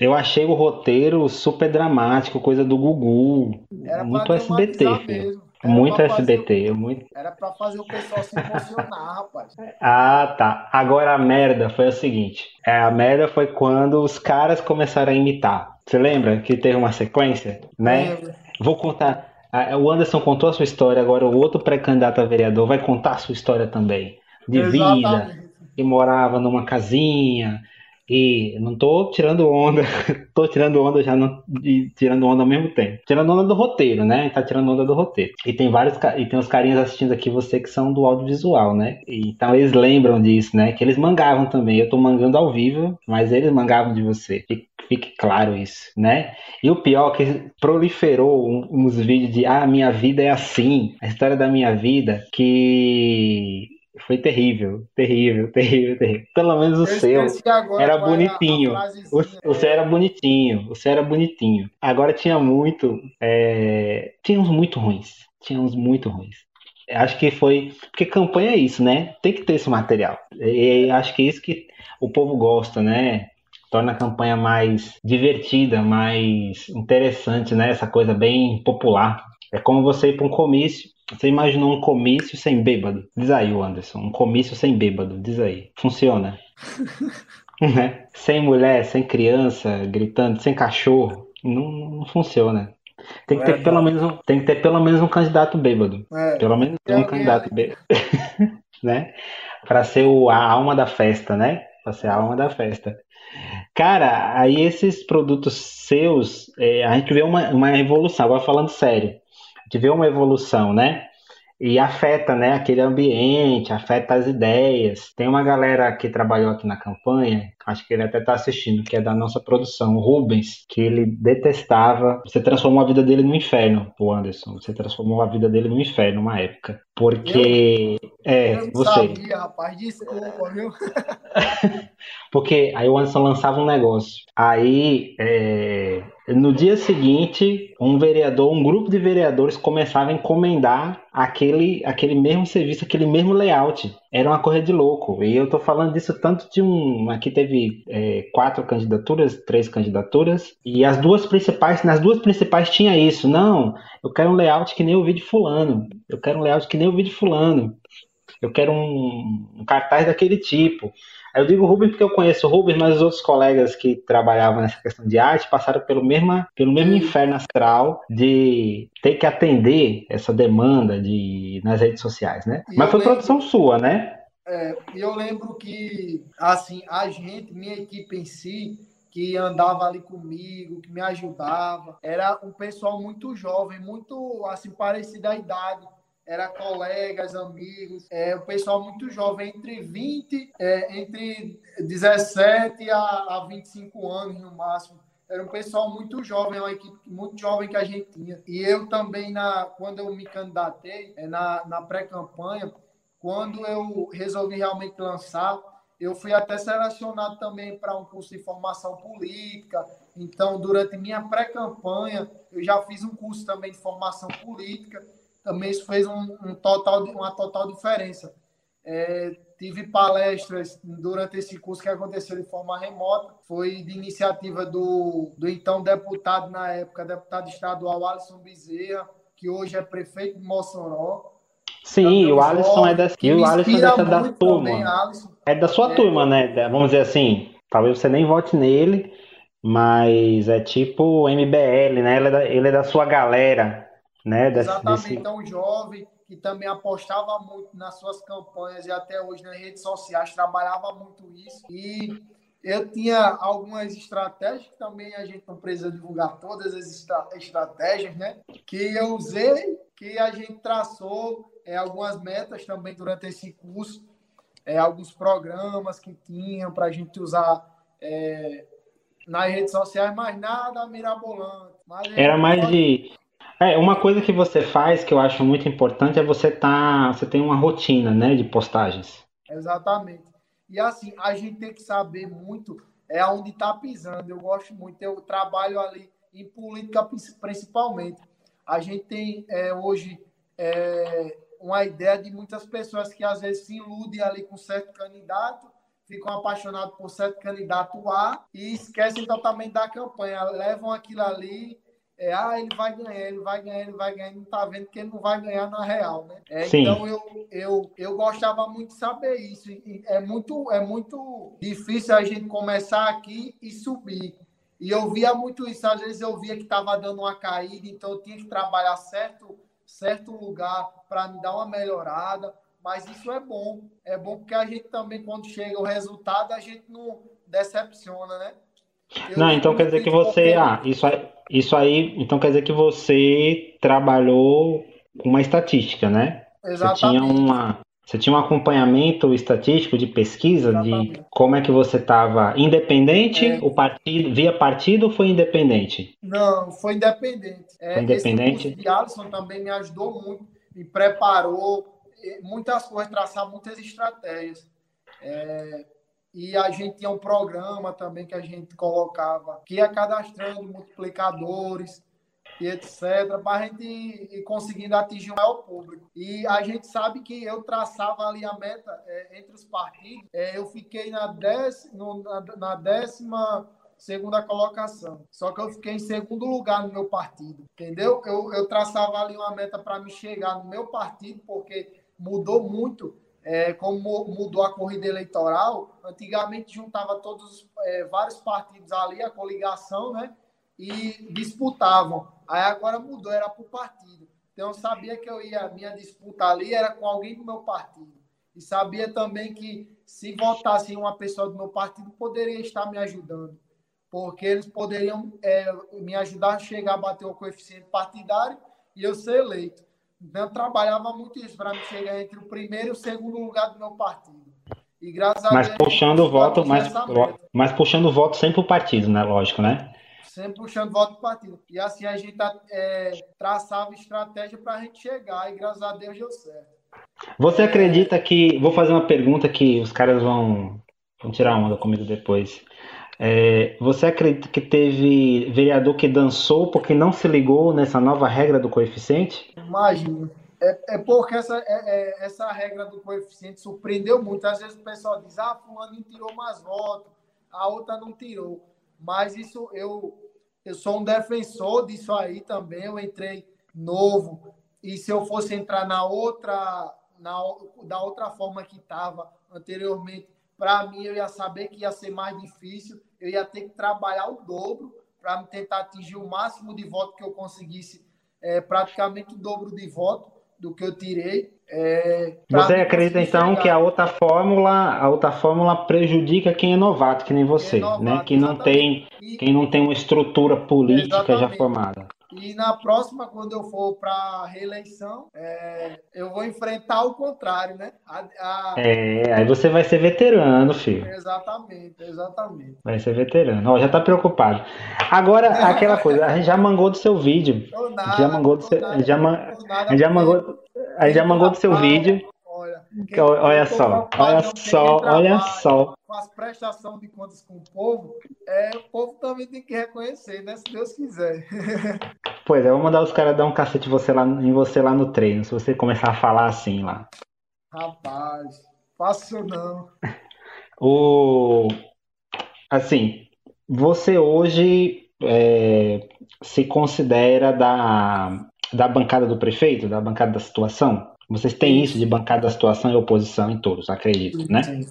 Eu achei o roteiro super dramático, coisa do Gugu. Era muito SBT, filho. muito SBT. O... Muito... Era pra fazer o pessoal se emocionar, rapaz. Ah, tá. Agora a merda foi o seguinte: é, a merda foi quando os caras começaram a imitar. Você lembra que teve uma sequência, né? Vou contar. O Anderson contou a sua história, agora o outro pré-candidato a vereador vai contar a sua história também. De Exatamente. vida, que morava numa casinha, e não tô tirando onda, tô tirando onda já não, e tirando onda ao mesmo tempo. Tirando onda do roteiro, né? Tá tirando onda do roteiro. E tem vários e tem uns carinhas assistindo aqui você que são do audiovisual, né? E, então eles lembram disso, né? Que eles mangavam também. Eu tô mangando ao vivo, mas eles mangavam de você. Fique, claro isso, né? E o pior é que proliferou uns vídeos de ah, minha vida é assim, a história da minha vida que foi terrível, terrível, terrível, terrível. Pelo menos o eu seu era bonitinho. Seu era bonitinho, o seu era bonitinho. Agora tinha muito, é... tinha uns muito ruins, tinha uns muito ruins. Acho que foi porque campanha é isso, né? Tem que ter esse material. E acho que é isso que o povo gosta, né? torna a campanha mais divertida, mais interessante, né? Essa coisa bem popular. É como você ir para um comício. Você imaginou um comício sem bêbado? Diz aí, Anderson. Um comício sem bêbado. Diz aí. Funciona. né? Sem mulher, sem criança gritando, sem cachorro. Não, não funciona. Tem que, ter pelo menos um, tem que ter pelo menos um candidato bêbado. É. Pelo menos um candidato bêbado. né? Para ser o, a alma da festa, né? Para ser a alma da festa. Cara, aí esses produtos seus, é, a gente vê uma, uma evolução, agora falando sério, gente vê uma evolução, né? E afeta, né, aquele ambiente, afeta as ideias. Tem uma galera que trabalhou aqui na campanha, acho que ele até está assistindo, que é da nossa produção, o Rubens, que ele detestava. Você transformou a vida dele no inferno, o Anderson. Você transformou a vida dele no inferno uma época. Porque. Eu, é, eu você. Sabia, rapaz, desculpa, viu? Porque aí o Anderson lançava um negócio. Aí, é, no dia seguinte, um vereador, um grupo de vereadores começava a encomendar aquele, aquele mesmo serviço, aquele mesmo layout. Era uma coisa de louco. E eu tô falando disso tanto de um. Aqui teve é, quatro candidaturas, três candidaturas, e as duas principais, nas duas principais tinha isso. Não, eu quero um layout que nem o vídeo fulano. Eu quero um layout que nem o vídeo fulano. Eu quero um, um cartaz daquele tipo. Eu digo Rubens porque eu conheço o Rubens, mas os outros colegas que trabalhavam nessa questão de arte passaram pelo mesmo, pelo mesmo inferno astral de ter que atender essa demanda de, nas redes sociais, né? E mas foi lembro, produção sua, né? É, eu lembro que, assim, a gente, minha equipe em si, que andava ali comigo, que me ajudava, era um pessoal muito jovem, muito, assim, parecido à idade era colegas, amigos, é, o pessoal muito jovem, entre 20, é, entre 17 a, a 25 anos no máximo. Era um pessoal muito jovem, uma equipe muito jovem que a gente tinha. E eu também, na, quando eu me candidatei, é, na, na pré-campanha, quando eu resolvi realmente lançar, eu fui até selecionado também para um curso de formação política. Então, durante minha pré-campanha, eu já fiz um curso também de formação política também isso fez um, um total, uma total diferença. É, tive palestras durante esse curso que aconteceu de forma remota. Foi de iniciativa do, do então deputado na época, deputado estadual Alisson Bezerra, que hoje é prefeito de Mossoró. Sim, o Alisson é dessa, o Alisson é dessa da turma. Também, é da sua é, turma, né? Vamos dizer assim, talvez você nem vote nele, mas é tipo MBL, né? Ele é da, ele é da sua galera, né? Exatamente, desse... então jovem que também apostava muito nas suas campanhas e até hoje nas redes sociais trabalhava muito isso e eu tinha algumas estratégias que também a gente não precisa divulgar todas as estratégias, né? Que eu usei, que a gente traçou é, algumas metas também durante esse curso, é, alguns programas que tinham para a gente usar é, nas redes sociais, mas nada mirabolante. Era mais pode... de é, uma coisa que você faz que eu acho muito importante é você tá, você tem uma rotina, né, de postagens. Exatamente. E assim, a gente tem que saber muito é onde está pisando. Eu gosto muito, eu trabalho ali em política principalmente. A gente tem é, hoje é, uma ideia de muitas pessoas que às vezes se iludem ali com certo candidato, ficam apaixonados por certo candidato A e esquecem totalmente da campanha, levam aquilo ali é, ah, ele vai ganhar, ele vai ganhar, ele vai ganhar, não tá vendo que ele não vai ganhar na real, né? É, então eu, eu, eu gostava muito de saber isso. É muito, é muito difícil a gente começar aqui e subir. E eu via muito isso, às vezes eu via que estava dando uma caída, então eu tinha que trabalhar certo, certo lugar para me dar uma melhorada. Mas isso é bom. É bom porque a gente também, quando chega o resultado, a gente não decepciona, né? Eu não, então quer dizer que você. Ah, isso aí, isso aí. Então quer dizer que você trabalhou com uma estatística, né? Exatamente. Você tinha, uma, você tinha um acompanhamento estatístico de pesquisa Exatamente. de como é que você estava independente, é. o partido, via partido ou foi independente? Não, foi independente. É, foi independente. Esse de Alisson também me ajudou muito, me preparou muitas coisas, traçar muitas estratégias. É, e a gente tinha um programa também que a gente colocava, que ia cadastrando multiplicadores e etc, para a gente ir conseguindo atingir o maior público. E a gente sabe que eu traçava ali a meta é, entre os partidos, é, eu fiquei na, dez, no, na, na décima segunda colocação. Só que eu fiquei em segundo lugar no meu partido, entendeu? Eu, eu traçava ali uma meta para me chegar no meu partido, porque mudou muito é, como mudou a corrida eleitoral, antigamente juntava todos é, vários partidos ali, a coligação, né? E disputavam. Aí agora mudou, era por partido. Então eu sabia que eu ia, minha disputa ali era com alguém do meu partido. E sabia também que se votasse uma pessoa do meu partido, poderia estar me ajudando. Porque eles poderiam é, me ajudar a chegar a bater o coeficiente partidário e eu ser eleito. Então, eu trabalhava muito isso para me chegar entre o primeiro e o segundo lugar do meu partido. E graças mas a Deus, puxando o voto, mas, mas puxando o voto sempre o partido, né? Lógico, né? Sempre puxando voto do partido. E assim a gente é, traçava estratégia para a gente chegar e graças a Deus deu certo. Você acredita que. Vou fazer uma pergunta que os caras vão, vão tirar onda comigo depois. É, você acredita que teve vereador que dançou porque não se ligou nessa nova regra do coeficiente? Imagino. É, é porque essa, é, é, essa regra do coeficiente surpreendeu muito. Às vezes o pessoal diz, ah, fulano tirou mais votos, a outra não tirou. Mas isso eu, eu sou um defensor disso aí também. Eu entrei novo. E se eu fosse entrar na outra, na, da outra forma que estava anteriormente, para mim eu ia saber que ia ser mais difícil, eu ia ter que trabalhar o dobro para tentar atingir o máximo de voto que eu conseguisse, é, praticamente o dobro de voto do que eu tirei. É, você acredita então chegar. que a outra fórmula, a outra fórmula prejudica quem é novato, que nem você, é novato, né? Que não tem, e, quem não tem uma estrutura política exatamente. já formada. E na próxima, quando eu for para reeleição, é, eu vou enfrentar o contrário, né? A, a... É, aí você vai ser veterano, filho. Exatamente, exatamente. Vai ser veterano. Ó, já tá preocupado. Agora, aquela coisa, a gente já mangou do seu vídeo. Nada, já mangou do seu. Nada, já, nada, já mangou, a gente já mangou do seu vídeo. Quem, olha só, olha só, olha só. Com as prestações de contas com o povo, é, o povo também tem que reconhecer, né? Se Deus quiser. Pois é, eu vou mandar os caras dar um cacete você lá, em você lá no treino, se você começar a falar assim lá. Rapaz, Faço não. O, assim, você hoje é, se considera da, da bancada do prefeito, da bancada da situação? Vocês têm isso de bancada da situação e oposição em todos, acredito, sim, né? Sim.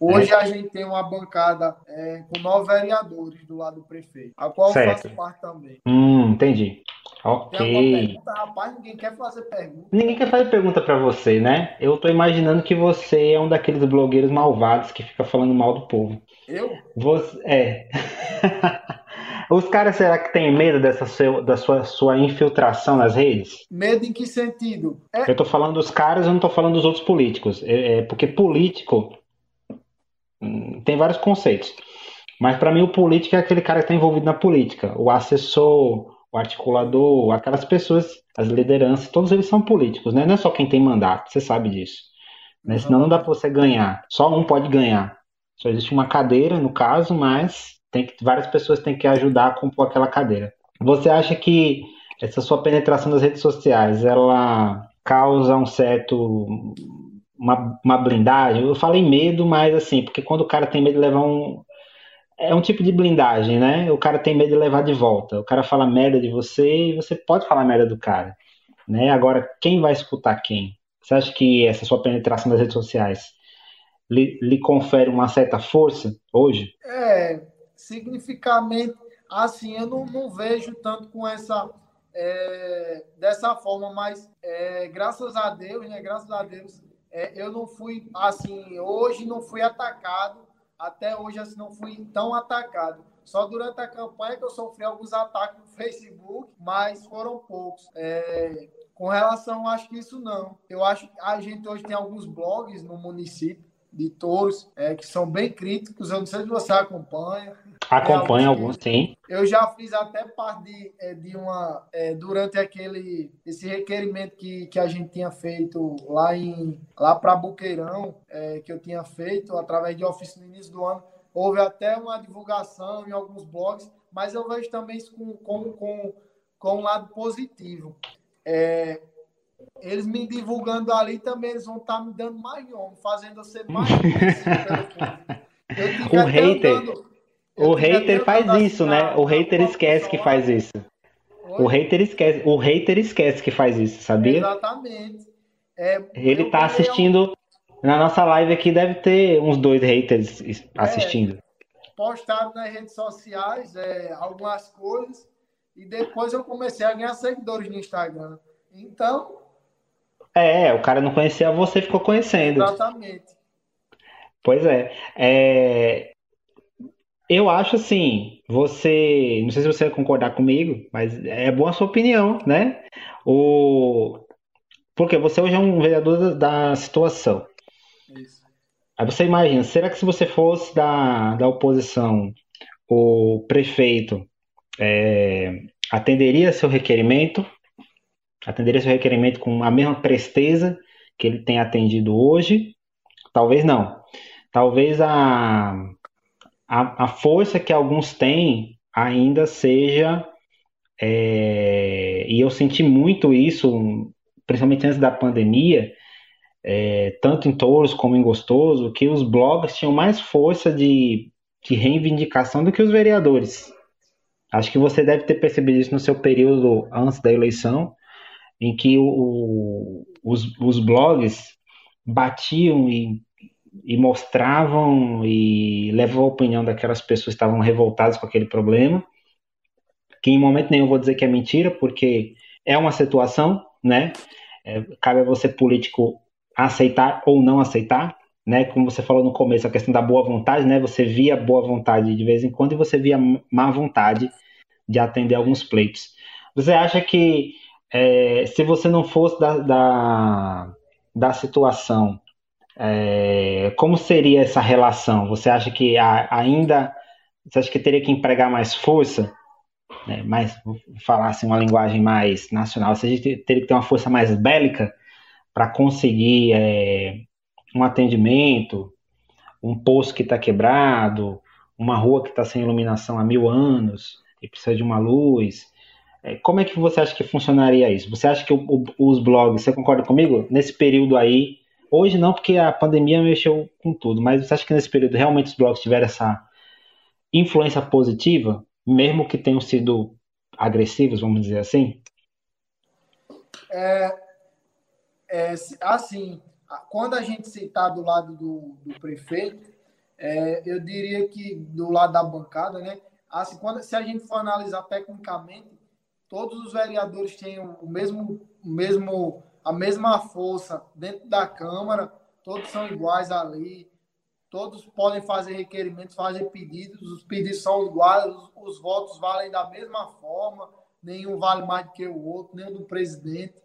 Hoje é. a gente tem uma bancada é, com nove vereadores do lado do prefeito, a qual certo. eu faço parte também. Hum, entendi. Ok. Pergunta, rapaz, ninguém quer fazer pergunta. Ninguém quer fazer pergunta para você, né? Eu tô imaginando que você é um daqueles blogueiros malvados que fica falando mal do povo. Eu? Você é. Os caras, será que tem medo dessa seu, da sua, sua infiltração nas redes? Medo em que sentido? É... Eu tô falando dos caras, eu não tô falando dos outros políticos. É, é porque político tem vários conceitos. Mas para mim o político é aquele cara que está envolvido na política. O assessor, o articulador, aquelas pessoas, as lideranças, todos eles são políticos, né? Não é só quem tem mandato, você sabe disso. Né? Senão não dá para você ganhar. Só um pode ganhar. Só existe uma cadeira, no caso, mas tem que, várias pessoas têm que ajudar a compor aquela cadeira. Você acha que essa sua penetração nas redes sociais, ela causa um certo uma, uma blindagem? Eu falei medo, mas assim, porque quando o cara tem medo de levar um é um tipo de blindagem, né? O cara tem medo de levar de volta. O cara fala merda de você e você pode falar merda do cara, né? Agora, quem vai escutar quem? Você acha que essa sua penetração nas redes sociais lhe, lhe confere uma certa força hoje? É, significativamente, assim, eu não, não vejo tanto com essa é, dessa forma, mas é, graças a Deus, né? Graças a Deus, é, eu não fui assim, hoje não fui atacado até hoje assim, não fui tão atacado. Só durante a campanha que eu sofri alguns ataques no Facebook, mas foram poucos. É, com relação, acho que isso não. Eu acho que a gente hoje tem alguns blogs no município de touros é, que são bem críticos. Eu não sei se você acompanha. Acompanha alguns, sim. Eu já fiz até parte de, é, de uma. É, durante aquele esse requerimento que, que a gente tinha feito lá em lá para Buqueirão, é, que eu tinha feito através de ofício no início do ano. Houve até uma divulgação em alguns blogs, mas eu vejo também isso com, com, com, com um lado positivo. É, eles me divulgando ali também, eles vão estar tá me dando mais nome, fazendo eu ser mais O hater, andando, o hater faz isso, né? O hater esquece que faz isso. O hater esquece, o hater esquece que faz isso, sabia? Exatamente. É, Ele tá assistindo na nossa live aqui, deve ter uns dois haters assistindo. É, postado nas redes sociais é, algumas coisas e depois eu comecei a ganhar seguidores no Instagram. Então, é, o cara não conhecia você, ficou conhecendo. Exatamente. Pois é. é. Eu acho assim, você. Não sei se você vai concordar comigo, mas é boa a sua opinião, né? O... Porque você hoje é um vereador da situação. Isso. Aí você imagina, será que se você fosse da, da oposição, o prefeito é, atenderia seu requerimento? Atenderia seu requerimento com a mesma presteza que ele tem atendido hoje? Talvez não. Talvez a, a, a força que alguns têm ainda seja. É, e eu senti muito isso, principalmente antes da pandemia, é, tanto em Touros como em Gostoso, que os blogs tinham mais força de, de reivindicação do que os vereadores. Acho que você deve ter percebido isso no seu período antes da eleição, em que o, os, os blogs batiam e, e mostravam e levavam a opinião daquelas pessoas que estavam revoltadas com aquele problema, que em momento nenhum eu vou dizer que é mentira, porque é uma situação, né? É, cabe a você político aceitar ou não aceitar, né? Como você falou no começo, a questão da boa vontade, né? Você via boa vontade de vez em quando e você via má vontade de atender alguns pleitos. Você acha que é, se você não fosse da, da, da situação, é, como seria essa relação? Você acha que a, ainda você acha que teria que empregar mais força? Né, mais, falar assim, uma linguagem mais nacional, você teria que ter uma força mais bélica para conseguir é, um atendimento, um poço que está quebrado, uma rua que está sem iluminação há mil anos e precisa de uma luz. É, como é que você acha que funcionaria isso? Você acha que o, o, os blogs, você concorda comigo? Nesse período aí, Hoje não, porque a pandemia mexeu com tudo, mas você acha que nesse período realmente os blogs tiveram essa influência positiva, mesmo que tenham sido agressivos, vamos dizer assim? É, é assim, quando a gente está do lado do, do prefeito, é, eu diria que do lado da bancada, né? Assim, quando, se a gente for analisar tecnicamente, todos os vereadores têm o mesmo, o mesmo, a mesma força dentro da Câmara, todos são iguais ali, todos podem fazer requerimentos, fazer pedidos, os pedidos são iguais, os, os votos valem da mesma forma, nenhum vale mais do que o outro, nem do presidente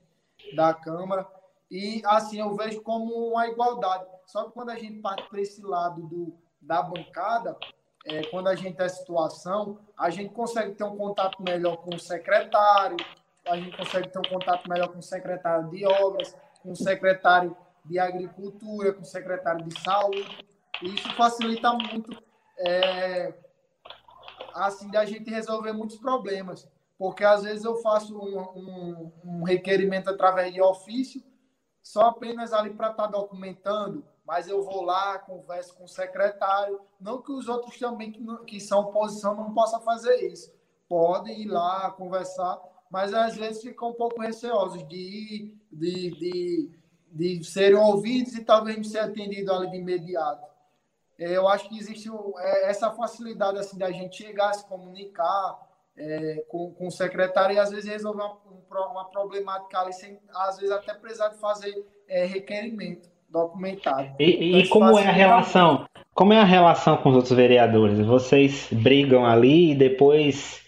da Câmara. E assim eu vejo como uma igualdade. Só que quando a gente parte para esse lado do, da bancada, é, quando a gente tem situação, a gente consegue ter um contato melhor com o secretário, a gente consegue ter um contato melhor com o secretário de obras, com o secretário de agricultura, com o secretário de saúde. E isso facilita muito é, assim da gente resolver muitos problemas, porque às vezes eu faço um, um, um requerimento através de ofício, só apenas ali para estar tá documentando mas eu vou lá, converso com o secretário. Não que os outros também que, não, que são oposição não possam fazer isso. Podem ir lá conversar, mas às vezes ficam um pouco receosos de ir, de, de, de serem ouvidos e talvez não ser atendido ali de imediato. É, eu acho que existe é, essa facilidade assim da gente chegar, se comunicar é, com, com o secretário e às vezes resolver uma, uma problemática ali sem, às vezes até precisar de fazer é, requerimento documentado. E, e como é a relação? Como é a relação com os outros vereadores? Vocês brigam ali e depois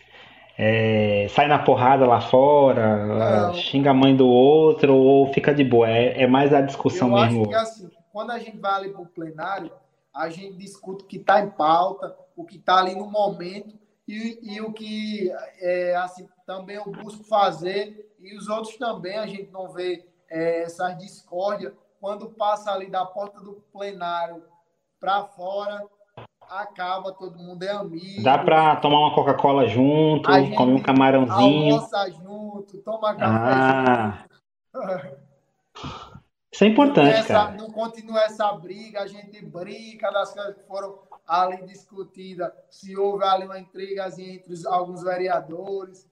é, sai na porrada lá fora, xinga a mãe do outro ou fica de boa? É, é mais a discussão Eu mesmo. Acho que assim, quando a gente vai ali para o plenário, a gente discute o que está em pauta, o que está ali no momento e, e o que é, assim, também eu busco fazer e os outros também a gente não vê é, essas discórdias quando passa ali da porta do plenário para fora, acaba, todo mundo é amigo. Dá para tomar uma Coca-Cola junto, comer um camarãozinho. Almoça junto, toma café ah. junto. Isso é importante, essa, cara. Não continua essa briga, a gente brinca das coisas que foram ali discutidas, se houve ali uma intriga entre os, alguns vereadores.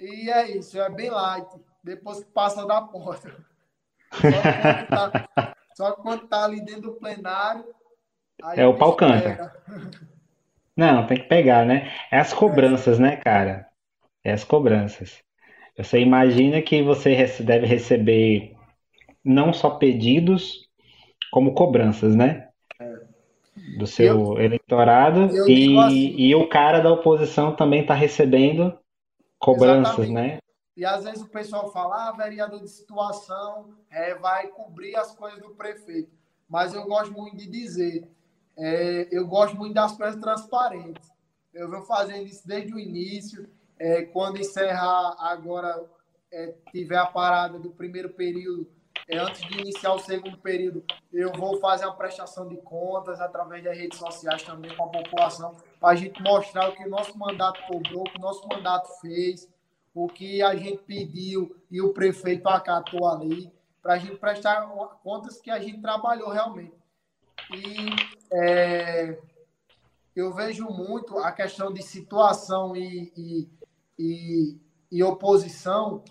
E é isso, é bem light. Depois que passa da porta. Só que quando tá, ali dentro do plenário. é o pau canta. Não, tem que pegar, né? É as cobranças, né, cara? É as cobranças. Você imagina que você deve receber não só pedidos, como cobranças, né? É. Do seu eu, eleitorado. Eu e, assim, e o cara da oposição também está recebendo cobranças, né? E às vezes o pessoal fala, ah, vereador de situação é, vai cobrir as coisas do prefeito. Mas eu gosto muito de dizer, é, eu gosto muito das coisas transparentes. Eu venho fazendo isso desde o início. É, quando encerrar agora, é, tiver a parada do primeiro período, é, antes de iniciar o segundo período, eu vou fazer uma prestação de contas através das redes sociais também com a população, para a gente mostrar o que o nosso mandato cobrou, o que o nosso mandato fez, o que a gente pediu e o prefeito acatou ali, para a gente prestar contas que a gente trabalhou realmente. E é, eu vejo muito a questão de situação e, e, e, e oposição,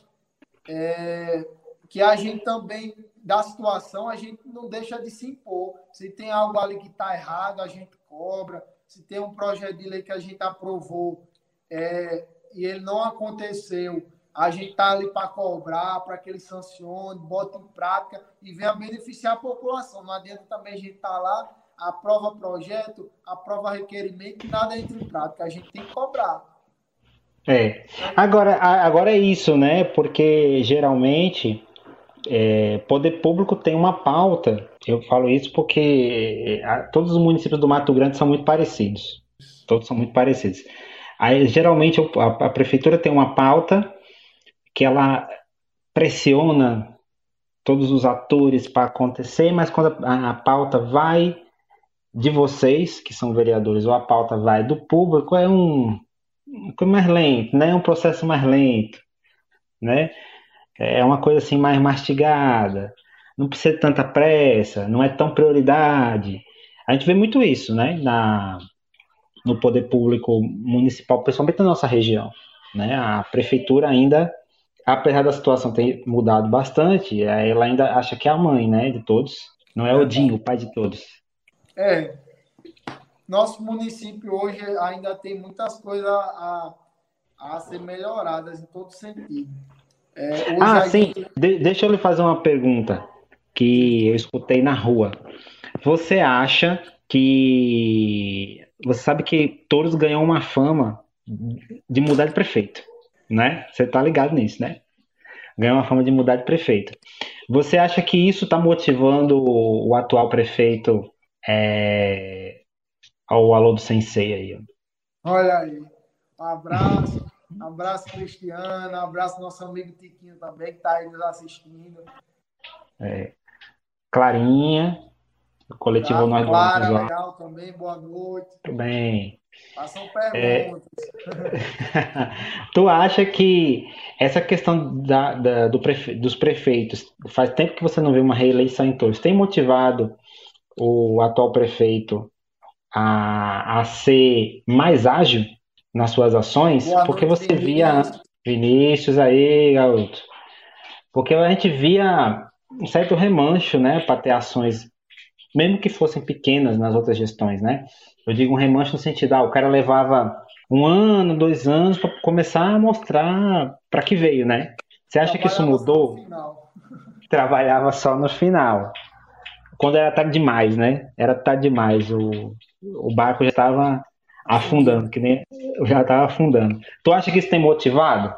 é, que a gente também, da situação, a gente não deixa de se impor. Se tem algo ali que está errado, a gente cobra. Se tem um projeto de lei que a gente aprovou, é, e ele não aconteceu, a gente está ali para cobrar, para que ele sancione, bota em prática e venha beneficiar a população. Não adianta também a gente estar tá lá, aprova projeto, aprova requerimento nada entra em prática. A gente tem que cobrar. É. Agora, agora é isso, né? Porque geralmente é, poder público tem uma pauta. Eu falo isso porque é, todos os municípios do Mato Grande são muito parecidos. Todos são muito parecidos. Aí, geralmente, a, a prefeitura tem uma pauta que ela pressiona todos os atores para acontecer, mas quando a, a, pauta vai de vocês, que são vereadores, ou a pauta vai do público, é um, um mais lento, né? É um processo mais lento, né? É uma coisa assim mais mastigada. não precisa de tanta pressa, não é tão prioridade. A gente vê muito isso, né, na, no poder público municipal, principalmente na nossa região. Né? A prefeitura ainda, apesar da situação ter mudado bastante, ela ainda acha que é a mãe né, de todos, não é Odin, o pai de todos. É. Nosso município hoje ainda tem muitas coisas a, a ser melhoradas em todo sentido. É, ah, sim. Gente... De deixa eu lhe fazer uma pergunta que eu escutei na rua. Você acha que. Você sabe que Touros ganhou uma fama de mudar de prefeito, né? Você tá ligado nisso, né? Ganhou uma fama de mudar de prefeito. Você acha que isso está motivando o atual prefeito é, ao alô do Sensei aí? Olha aí. Um abraço. Um abraço, Cristiano. Um abraço nosso amigo Tiquinho também, que está aí nos assistindo. É. Clarinha, coletivo tá, Nós Clara, legal também, boa noite. Tudo bem. Façam perguntas. É... tu acha que essa questão da, da, do prefe... dos prefeitos, faz tempo que você não vê uma reeleição em Torres, tem motivado o atual prefeito a, a ser mais ágil nas suas ações? Boa Porque noite, você via. Vinícius aí, garoto. Porque a gente via um certo remancho, né, para ter ações, mesmo que fossem pequenas nas outras gestões, né? Eu digo um remancho no sentido, ah, o cara levava um ano, dois anos para começar a mostrar para que veio, né? Você acha que isso mudou? Trabalhava só no final. Quando era tarde demais, né? Era tarde demais. O, o barco já estava afundando, que nem já estava afundando. Tu acha que isso tem motivado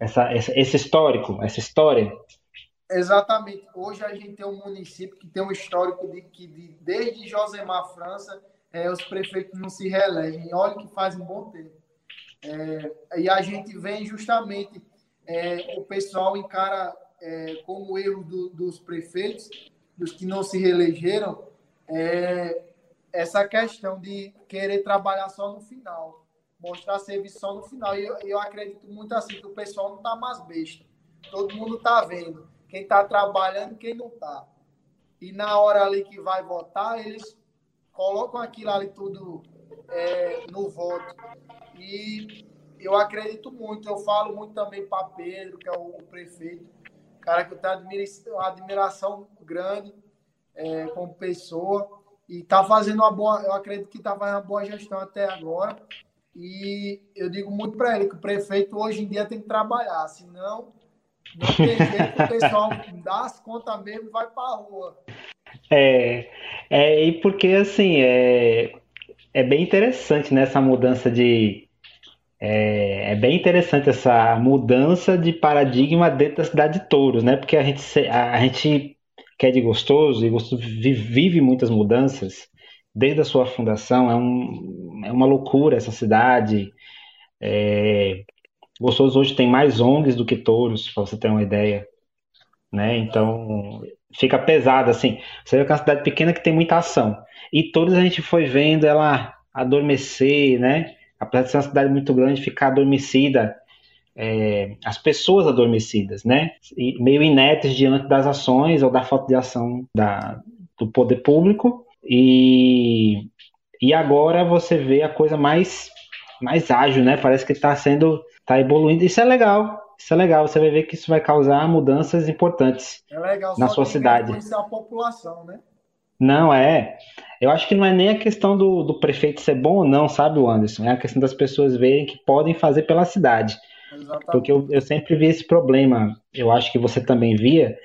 essa, essa, esse histórico, essa história? Exatamente. Hoje a gente tem um município que tem um histórico de que de, desde Josemar França é, os prefeitos não se reelegem. Olha que faz um bom tempo. É, e a gente vem justamente, é, o pessoal encara é, como erro do, dos prefeitos, dos que não se reelegeram, é, essa questão de querer trabalhar só no final, mostrar serviço só no final. E eu, eu acredito muito assim, que o pessoal não está mais besta. Todo mundo está vendo quem está trabalhando e quem não está. E na hora ali que vai votar, eles colocam aquilo ali tudo é, no voto. E eu acredito muito, eu falo muito também para Pedro, que é o, prefeito, cara que eu tenho uma admiração grande é, como pessoa. E está fazendo uma boa, eu acredito que está fazendo uma boa gestão até agora. E eu digo muito para ele que o prefeito hoje em dia tem que trabalhar, senão não tem jeito, o pessoal dá as contas mesmo vai para a rua. É, é, e porque assim, é, é bem interessante né, essa mudança de. É, é, bem interessante essa mudança de paradigma dentro da cidade de Touros, né? Porque a gente, a, gente que é de gostoso e gostoso vive muitas mudanças desde a sua fundação. É, um, é uma loucura essa cidade. É, gostoso hoje tem mais ONGs do que touros, para você ter uma ideia. Né? Então, fica pesado, assim. Você vê que é uma cidade pequena que tem muita ação. E todos a gente foi vendo ela adormecer, né? Apesar de ser uma cidade muito grande, ficar adormecida, é, as pessoas adormecidas, né? E meio inertes diante das ações ou da falta de ação da, do poder público. E, e agora você vê a coisa mais, mais ágil, né? Parece que está sendo, está evoluindo. Isso é legal, isso é legal, você vai ver que isso vai causar mudanças importantes é legal, na sua cidade. a população, né? Não, é. Eu acho que não é nem a questão do, do prefeito ser bom ou não, sabe, Anderson? É a questão das pessoas verem que podem fazer pela cidade. Exatamente. Porque eu, eu sempre vi esse problema. Eu acho que você também via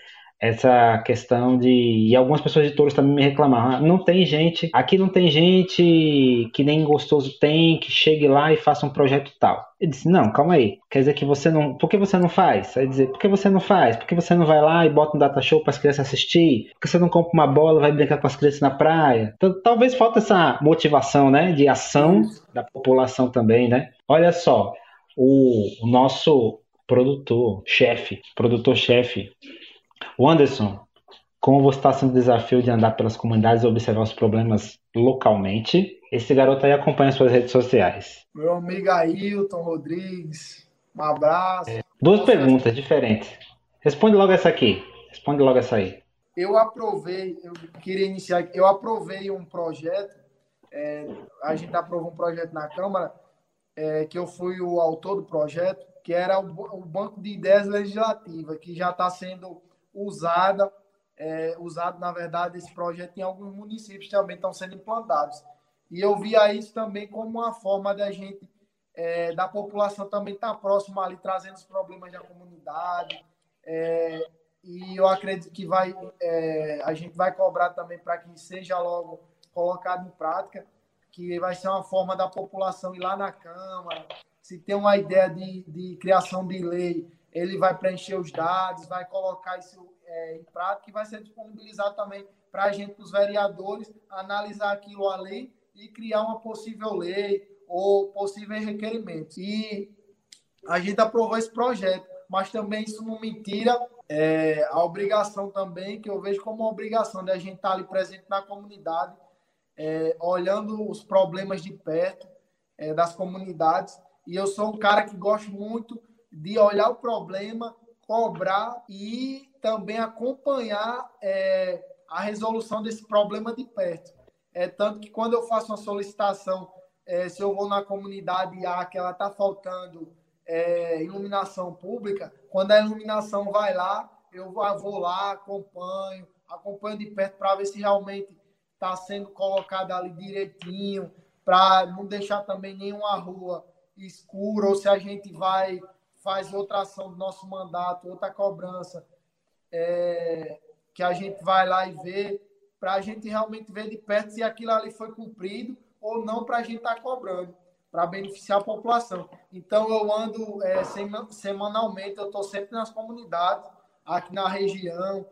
essa questão de. E algumas pessoas de também me reclamaram. Ah, não tem gente. Aqui não tem gente que nem gostoso tem, que chegue lá e faça um projeto tal. Eu disse, não, calma aí. Quer dizer que você não. Por que você não faz? Aí dizer, por que você não faz? Por que você não vai lá e bota um data show para as crianças assistir? Por que você não compra uma bola e vai brincar com as crianças na praia? Então, talvez falta essa motivação, né? De ação da população também, né? Olha só, o, o nosso produtor, chefe, produtor-chefe, o Anderson, como você está sendo o desafio de andar pelas comunidades e observar os problemas localmente? Esse garoto aí acompanha suas redes sociais. Meu amigo Ailton Rodrigues, um abraço. É, duas perguntas diferentes. Responde logo essa aqui. Responde logo essa aí. eu aprovei, eu queria iniciar, eu aprovei um projeto, é, a gente aprovou um projeto na Câmara, é, que eu fui o autor do projeto, que era o, o Banco de Ideias Legislativa, que já está sendo usada, é, usado, na verdade, esse projeto em alguns municípios também estão sendo implantados. E eu via isso também como uma forma da gente, é, da população também estar tá próxima ali, trazendo os problemas da comunidade, é, e eu acredito que vai, é, a gente vai cobrar também para que seja logo colocado em prática, que vai ser uma forma da população ir lá na Câmara, se tem uma ideia de, de criação de lei, ele vai preencher os dados, vai colocar isso é, em prática e vai ser disponibilizado também para a gente, os vereadores, analisar aquilo ali e criar uma possível lei ou possíveis requerimentos. E a gente aprovou esse projeto, mas também isso não me tira é, a obrigação também, que eu vejo como uma obrigação de a gente estar ali presente na comunidade, é, olhando os problemas de perto é, das comunidades. E eu sou um cara que gosto muito de olhar o problema, cobrar e também acompanhar é, a resolução desse problema de perto. É tanto que quando eu faço uma solicitação, é, se eu vou na comunidade A que ela está faltando é, iluminação pública, quando a iluminação vai lá, eu vou lá, acompanho, acompanho de perto para ver se realmente está sendo colocado ali direitinho, para não deixar também nenhuma rua escura, ou se a gente vai, faz outra ação do nosso mandato, outra cobrança, é, que a gente vai lá e vê, para a gente realmente ver de perto se aquilo ali foi cumprido ou não, para a gente estar tá cobrando para beneficiar a população. Então, eu ando é, semanalmente, eu estou sempre nas comunidades, aqui na região,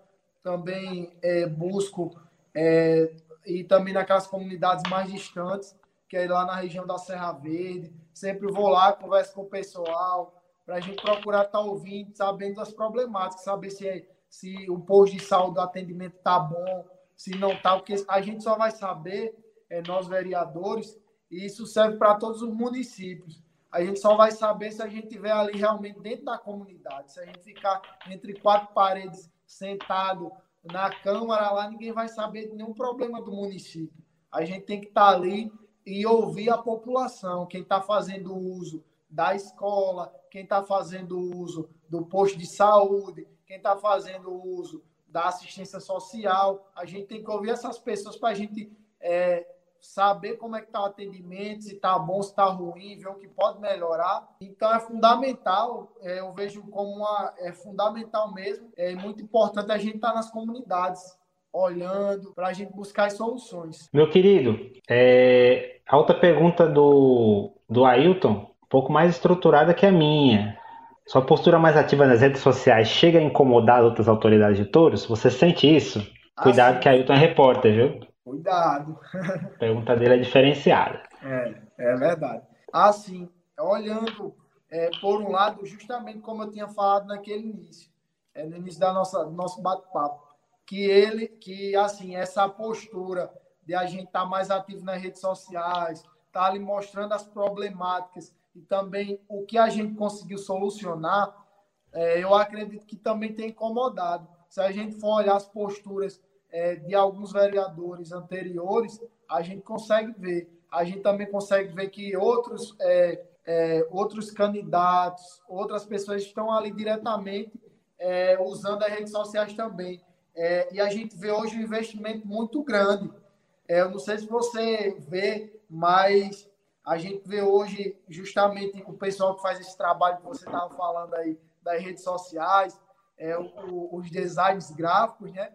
também é, busco, é, e também naquelas comunidades mais distantes, que é lá na região da Serra Verde. Sempre vou lá, converso com o pessoal, para a gente procurar estar tá ouvindo, sabendo das problemáticas, saber se, se o posto de saúde, o atendimento está bom, se não está, porque a gente só vai saber, é, nós vereadores, e isso serve para todos os municípios. A gente só vai saber se a gente estiver ali realmente dentro da comunidade. Se a gente ficar entre quatro paredes sentado na Câmara, lá ninguém vai saber de nenhum problema do município. A gente tem que estar ali e ouvir a população, quem está fazendo uso da escola, quem está fazendo uso do posto de saúde, quem está fazendo uso da assistência social. A gente tem que ouvir essas pessoas para a gente é, saber como é que está o atendimento, se está bom, se está ruim, ver o que pode melhorar. Então é fundamental, é, eu vejo como uma, é fundamental mesmo, é muito importante a gente estar tá nas comunidades, olhando, para a gente buscar as soluções. Meu querido, é, a outra pergunta do, do Ailton, pouco mais estruturada que a minha. Sua postura mais ativa nas redes sociais chega a incomodar outras autoridades de touros? Você sente isso? Cuidado ah, que Ailton é repórter, viu? Cuidado. A pergunta dele é diferenciada. É, é verdade. Assim, olhando é, por um lado, justamente como eu tinha falado naquele início, é, no início da nossa nosso bate-papo, que ele, que assim, essa postura de a gente estar tá mais ativo nas redes sociais, estar tá ali mostrando as problemáticas e também o que a gente conseguiu solucionar, é, eu acredito que também tem incomodado. Se a gente for olhar as posturas é, de alguns vereadores anteriores, a gente consegue ver. A gente também consegue ver que outros, é, é, outros candidatos, outras pessoas estão ali diretamente é, usando as redes sociais também. É, e a gente vê hoje um investimento muito grande. Eu não sei se você vê, mas a gente vê hoje justamente o pessoal que faz esse trabalho que você estava falando aí das redes sociais, é, o, os designs gráficos, né?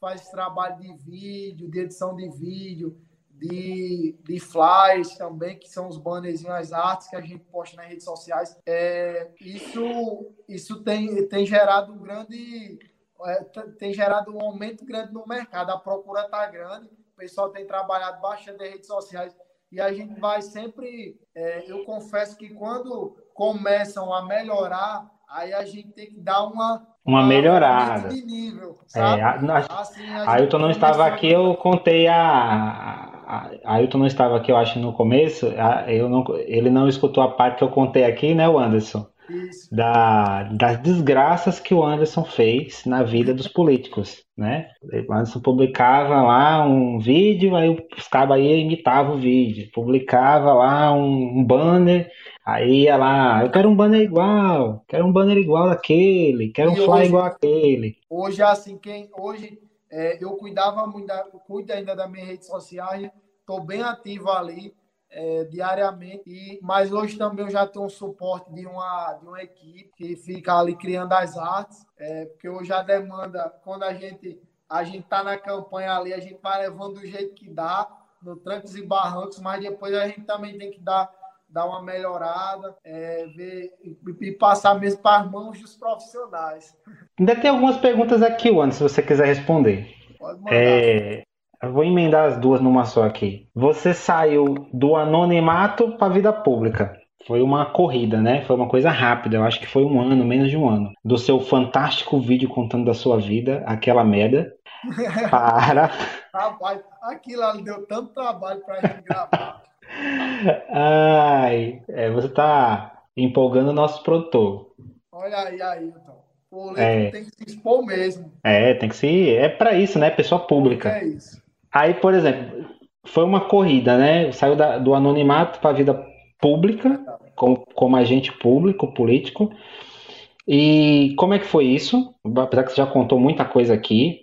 faz trabalho de vídeo, de edição de vídeo, de, de flyers também, que são os banners as artes que a gente posta nas redes sociais. É, isso isso tem, tem gerado um grande. É, tem gerado um aumento grande no mercado. A procura está grande, o pessoal tem trabalhado bastante nas redes sociais e a gente vai sempre. É, eu confesso que quando começam a melhorar, aí a gente tem que dar uma uma melhorada. De nível, sabe? É, a, assim, a Ailton não estava aqui, eu contei a, a. Ailton não estava aqui, eu acho, no começo. A, eu não, ele não escutou a parte que eu contei aqui, né, o Anderson? Da, das desgraças que o Anderson fez na vida dos políticos, né? O Anderson publicava lá um vídeo, aí os cabos aí imitavam o vídeo, publicava lá um, um, banner, aí ia lá, eu quero um banner igual, quero um banner igual daquele, quero um fly igual aquele. Hoje assim, quem hoje é, eu cuidava muito, da, cuido ainda das minhas redes sociais, estou bem ativo ali é, diariamente, e, mas hoje também eu já tenho um suporte de uma, de uma equipe que fica ali criando as artes, é, porque hoje a demanda, quando a gente a gente está na campanha ali, a gente vai levando do jeito que dá, no trancos e barrancos, mas depois a gente também tem que dar dar uma melhorada, é, ver e, e, passar mesmo para as mãos dos profissionais. Ainda tem algumas perguntas aqui, Juan, se você quiser responder. Pode mandar. É, eu vou emendar as duas numa só aqui. Você saiu do anonimato para a vida pública. Foi uma corrida, né? Foi uma coisa rápida. Eu acho que foi um ano, menos de um ano. Do seu fantástico vídeo contando da sua vida, aquela merda, para. Rapaz, aquilo ali deu tanto trabalho para gente gravar. Ai, é, você tá empolgando o nosso produtor. Olha aí, aí, então. O é. tem que se expor mesmo. É, tem que se. É para isso, né? Pessoa pública. É isso. Aí, por exemplo, foi uma corrida, né? Saiu da, do anonimato para a vida pública, como, como agente público, político. E como é que foi isso? Apesar que você já contou muita coisa aqui,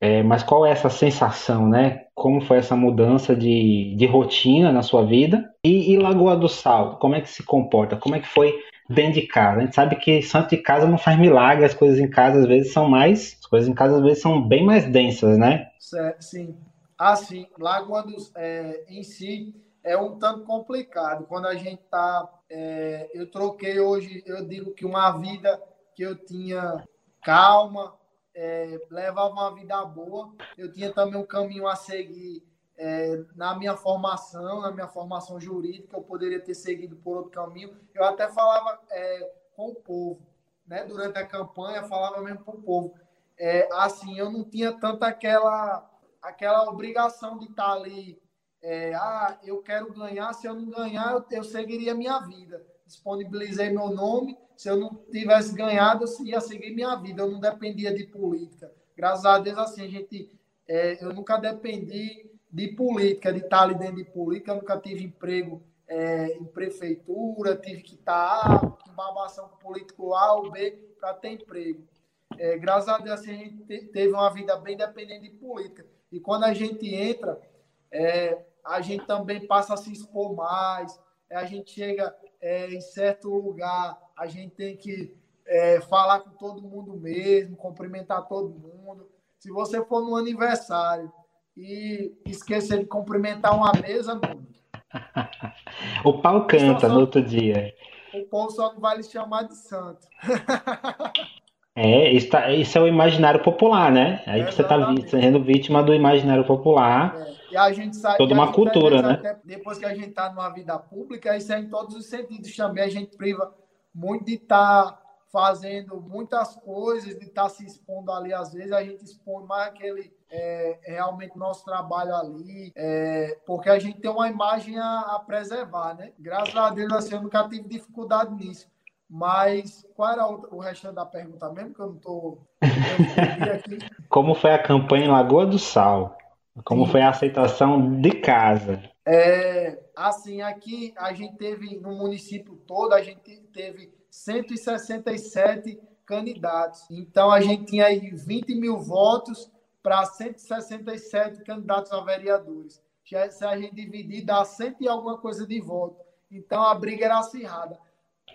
é, mas qual é essa sensação, né? Como foi essa mudança de, de rotina na sua vida? E, e, Lagoa do Sal, como é que se comporta? Como é que foi dentro de casa? A gente sabe que santo de casa não faz milagre, as coisas em casa às vezes são mais, as coisas em casa às vezes são bem mais densas, né? Sim. Assim, Lagoa do é, em si é um tanto complicado. Quando a gente tá, é, eu troquei hoje, eu digo que uma vida que eu tinha calma, é, levava uma vida boa. Eu tinha também um caminho a seguir é, na minha formação, na minha formação jurídica. Eu poderia ter seguido por outro caminho. Eu até falava é, com o povo, né? Durante a campanha, falava mesmo para o povo. É, assim, eu não tinha tanta aquela aquela obrigação de estar ali. É, ah, eu quero ganhar. Se eu não ganhar, eu, eu seguiria minha vida. Disponibilizei meu nome se eu não tivesse ganhado, eu ia seguir minha vida. Eu não dependia de política. Graças a Deus, assim, a gente, é, eu nunca dependi de política, de estar ali dentro de política. Eu nunca tive emprego é, em prefeitura, tive que estar em babação político A ou B para ter emprego. É, graças a Deus, assim, a gente teve uma vida bem dependente de política. E quando a gente entra, é, a gente também passa a se expor mais, é, a gente chega é, em certo lugar, a gente tem que é, falar com todo mundo mesmo, cumprimentar todo mundo. Se você for no aniversário e esquecer de cumprimentar uma mesa, mano, o pau canta só, no outro dia. O povo só não vai lhe chamar de santo. É, isso, tá, isso é o imaginário popular, né? Aí é, você está sendo vítima do imaginário popular. É. E a gente sabe toda uma cultura, né? Depois que a gente está numa vida pública, isso é em todos os sentidos também. A gente priva muito de estar tá fazendo muitas coisas, de estar tá se expondo ali. Às vezes a gente expõe mais aquele é, realmente nosso trabalho ali, é, porque a gente tem uma imagem a, a, preservar, né? Graças a Deus, assim, eu nunca tive dificuldade nisso. Mas qual era o, restante da pergunta mesmo? Que eu não estou. Como foi a campanha em Lagoa do Sal? Como Sim. foi a aceitação de casa? É, assim, aqui a gente teve, no município todo, a gente teve 167 candidatos. Então, a gente tinha aí 20 mil votos para 167 candidatos a vereadores. Se a gente dividir, dá 100 e alguma coisa de voto. Então, a briga era acirrada.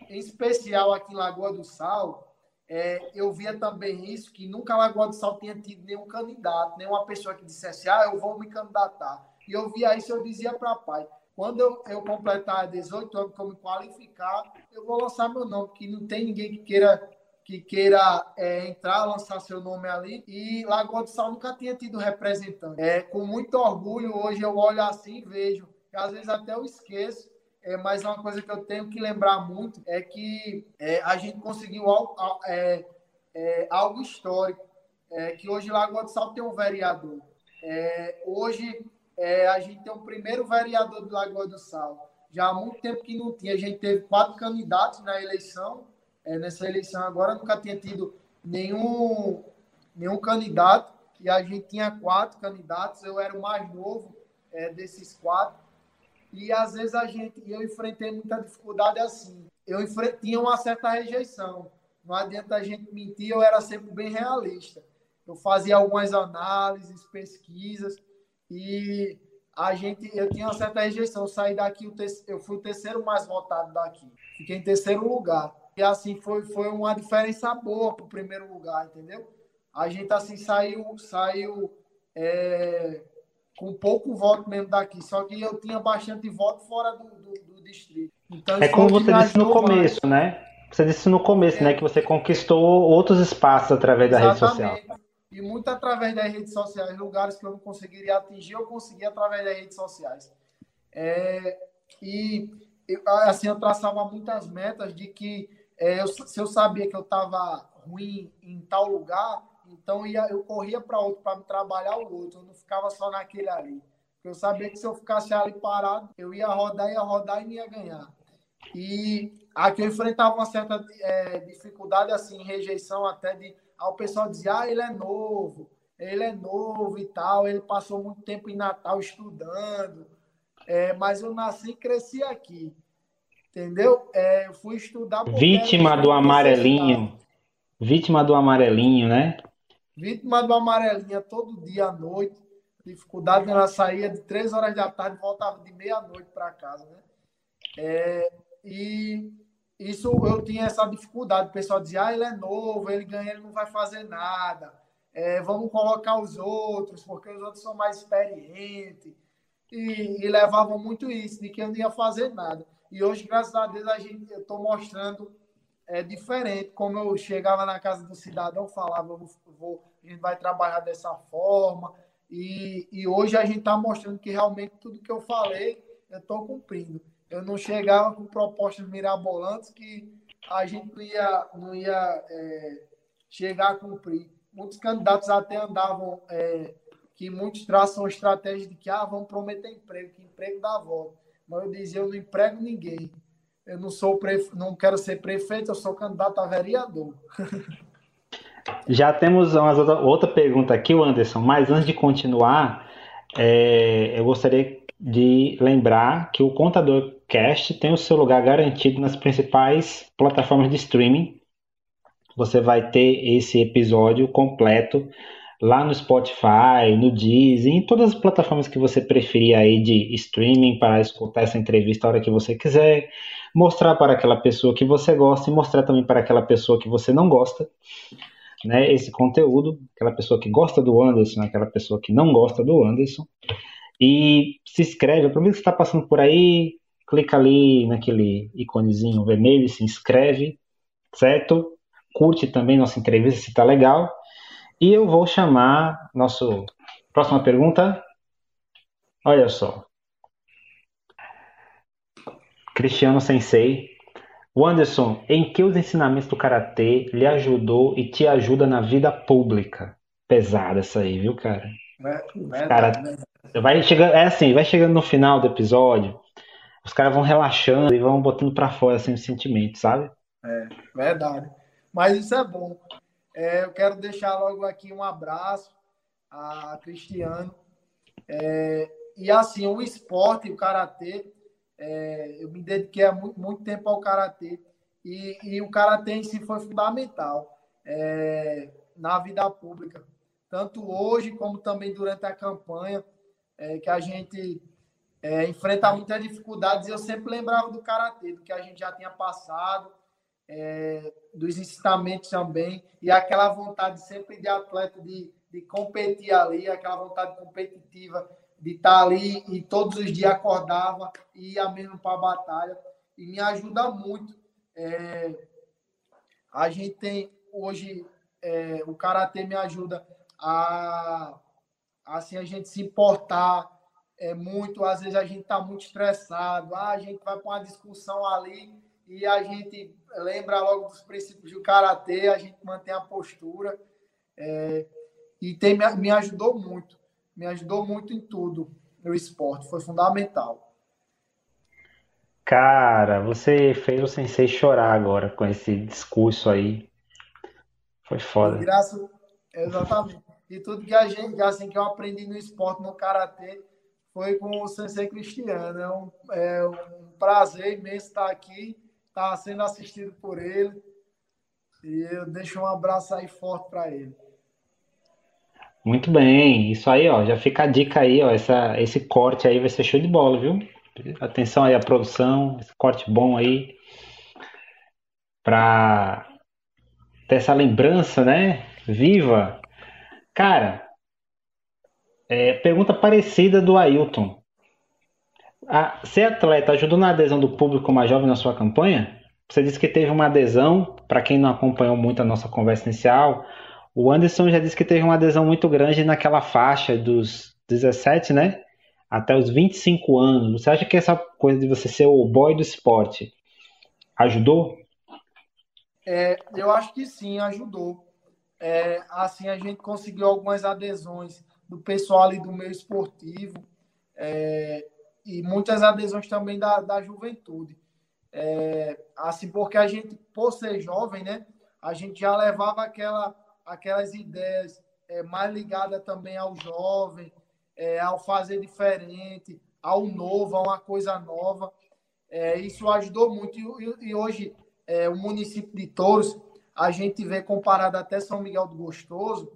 Em especial aqui em Lagoa do Sal, é, eu via também isso, que nunca Lagoa do Sal tinha tido nenhum candidato, nenhuma pessoa que dissesse, ah, eu vou me candidatar. E eu via isso, eu dizia para pai, quando eu, eu completar 18 anos, eu me qualificar, eu vou lançar meu nome, porque não tem ninguém que queira que queira é, entrar, lançar seu nome ali. E Lagoa do Sal nunca tinha tido representante. É, com muito orgulho, hoje eu olho assim e vejo, às vezes até eu esqueço, é, mas uma coisa que eu tenho que lembrar muito é que é, a gente conseguiu algo, é, é, algo histórico, é, que hoje Lagoa do Sal tem um vereador. É, hoje a gente tem o primeiro vereador de Lagoa do Sal. Já há muito tempo que não tinha. A gente teve quatro candidatos na eleição nessa eleição agora, nunca tinha tido nenhum, nenhum candidato, e a gente tinha quatro candidatos, eu era o mais novo desses quatro, e às vezes a gente, eu enfrentei muita dificuldade assim, eu tinha uma certa rejeição, não adianta a gente mentir, eu era sempre bem realista. Eu fazia algumas análises, pesquisas, e a gente, eu tinha uma certa rejeição. Eu saí daqui, eu fui o terceiro mais votado daqui. Fiquei em terceiro lugar. E assim foi, foi uma diferença boa para o primeiro lugar, entendeu? A gente assim saiu, saiu é, com pouco voto mesmo daqui. Só que eu tinha bastante voto fora do, do, do distrito. Então, é como você disse no começo, mais. né? Você disse no começo, é. né, que você conquistou outros espaços através da Exatamente. rede social e muito através das redes sociais, lugares que eu não conseguiria atingir, eu consegui através das redes sociais. É, e assim eu traçava muitas metas de que é, eu, se eu sabia que eu estava ruim em tal lugar, então ia, eu corria para outro para trabalhar o outro, eu não ficava só naquele ali. Eu sabia que se eu ficasse ali parado, eu ia rodar, ia rodar e não ia ganhar. E aqui eu enfrentava uma certa é, dificuldade, assim, rejeição até de Aí o pessoal dizia, ah, ele é novo, ele é novo e tal, ele passou muito tempo em Natal estudando, é, mas eu nasci e cresci aqui, entendeu? É, eu fui estudar... Vítima do amarelinho, vítima do amarelinho, né? Vítima do amarelinho, todo dia à noite, dificuldade, ela saía de três horas da tarde, voltava de meia-noite para casa, né? É, e isso eu tinha essa dificuldade. O pessoal dizia, ah, ele é novo, ele ganha, ele não vai fazer nada. É, vamos colocar os outros, porque os outros são mais experientes. E, e, levavam muito isso, de que eu não ia fazer nada. E hoje, graças a Deus, a gente, eu estou mostrando é diferente. Como eu chegava na casa do cidadão, falava, eu vou, a gente vai trabalhar dessa forma. E, e hoje a gente está mostrando que realmente tudo que eu falei, eu estou cumprindo eu não chegava com propostas mirabolantes que a gente não ia, não ia é, chegar a cumprir. Muitos candidatos até andavam, é, que muitos traçam estratégia de que ah, vamos prometer emprego, que emprego dá volta. Mas eu dizia, eu não emprego ninguém. Eu não sou prefe... não quero ser prefeito, eu sou candidato a vereador. Já temos uma outra pergunta aqui, Anderson, mas antes de continuar, é, eu gostaria de lembrar que o Contador Cast tem o seu lugar garantido nas principais plataformas de streaming. Você vai ter esse episódio completo lá no Spotify, no Deezer, em todas as plataformas que você preferir aí de streaming para escutar essa entrevista a hora que você quiser, mostrar para aquela pessoa que você gosta e mostrar também para aquela pessoa que você não gosta, né, esse conteúdo, aquela pessoa que gosta do Anderson, aquela pessoa que não gosta do Anderson. E se inscreve, aproveita que você está passando por aí, clica ali naquele iconezinho vermelho, se inscreve, certo? Curte também nossa entrevista se tá legal. E eu vou chamar nosso próxima pergunta. Olha só. Cristiano Sensei. O Anderson, em que os ensinamentos do karatê lhe ajudou e te ajuda na vida pública? Pesada essa aí, viu, cara? É, é, cara, é, vai chegando, é assim, vai chegando no final do episódio, os caras vão relaxando e vão botando para fora assim, os sentimentos, sabe? É, verdade. Mas isso é bom. É, eu quero deixar logo aqui um abraço a Cristiano. É, e assim, o esporte, o karatê, é, eu me dediquei há muito, muito tempo ao karatê. E, e, o karatê em si foi fundamental é, na vida pública, tanto hoje como também durante a campanha, é, que a gente é, enfrentar muitas dificuldades. Eu sempre lembrava do karatê, do que a gente já tinha passado, é, dos ensinamentos também, e aquela vontade sempre de atleta de, de competir ali, aquela vontade competitiva de estar ali e todos os dias acordava e ia mesmo para a batalha. E me ajuda muito. É, a gente tem hoje, é, o karatê me ajuda a assim a gente se importar é muito, às vezes a gente está muito estressado, ah, a gente vai para uma discussão ali e a gente lembra logo dos princípios do karatê, a gente mantém a postura é, e tem, me ajudou muito, me ajudou muito em tudo no esporte, foi fundamental. Cara, você fez o sensei chorar agora com esse discurso aí. Foi foda. Graças, exatamente. E tudo que a gente, assim, que eu aprendi no esporte, no karatê, foi com o sensei Cristiano. É um, é um prazer imenso estar aqui, estar sendo assistido por ele. E eu deixo um abraço aí forte para ele. Muito bem, isso aí, ó, já fica a dica aí, ó, essa, esse corte aí vai ser show de bola, viu? Atenção aí à produção, esse corte bom aí, para ter essa lembrança, né? Viva! Cara, é, pergunta parecida do Ailton. A, ser atleta ajudou na adesão do público mais jovem na sua campanha? Você disse que teve uma adesão, para quem não acompanhou muito a nossa conversa inicial, o Anderson já disse que teve uma adesão muito grande naquela faixa dos 17, né? Até os 25 anos. Você acha que essa coisa de você ser o boy do esporte ajudou? É, eu acho que sim, ajudou. É, assim, a gente conseguiu algumas adesões do pessoal ali do meio esportivo é, e muitas adesões também da, da juventude. É, assim, porque a gente, por ser jovem, né, a gente já levava aquela aquelas ideias é, mais ligadas também ao jovem, é, ao fazer diferente, ao novo, a uma coisa nova. É, isso ajudou muito. E, e hoje, é, o município de Touros, a gente vê comparado até São Miguel do Gostoso,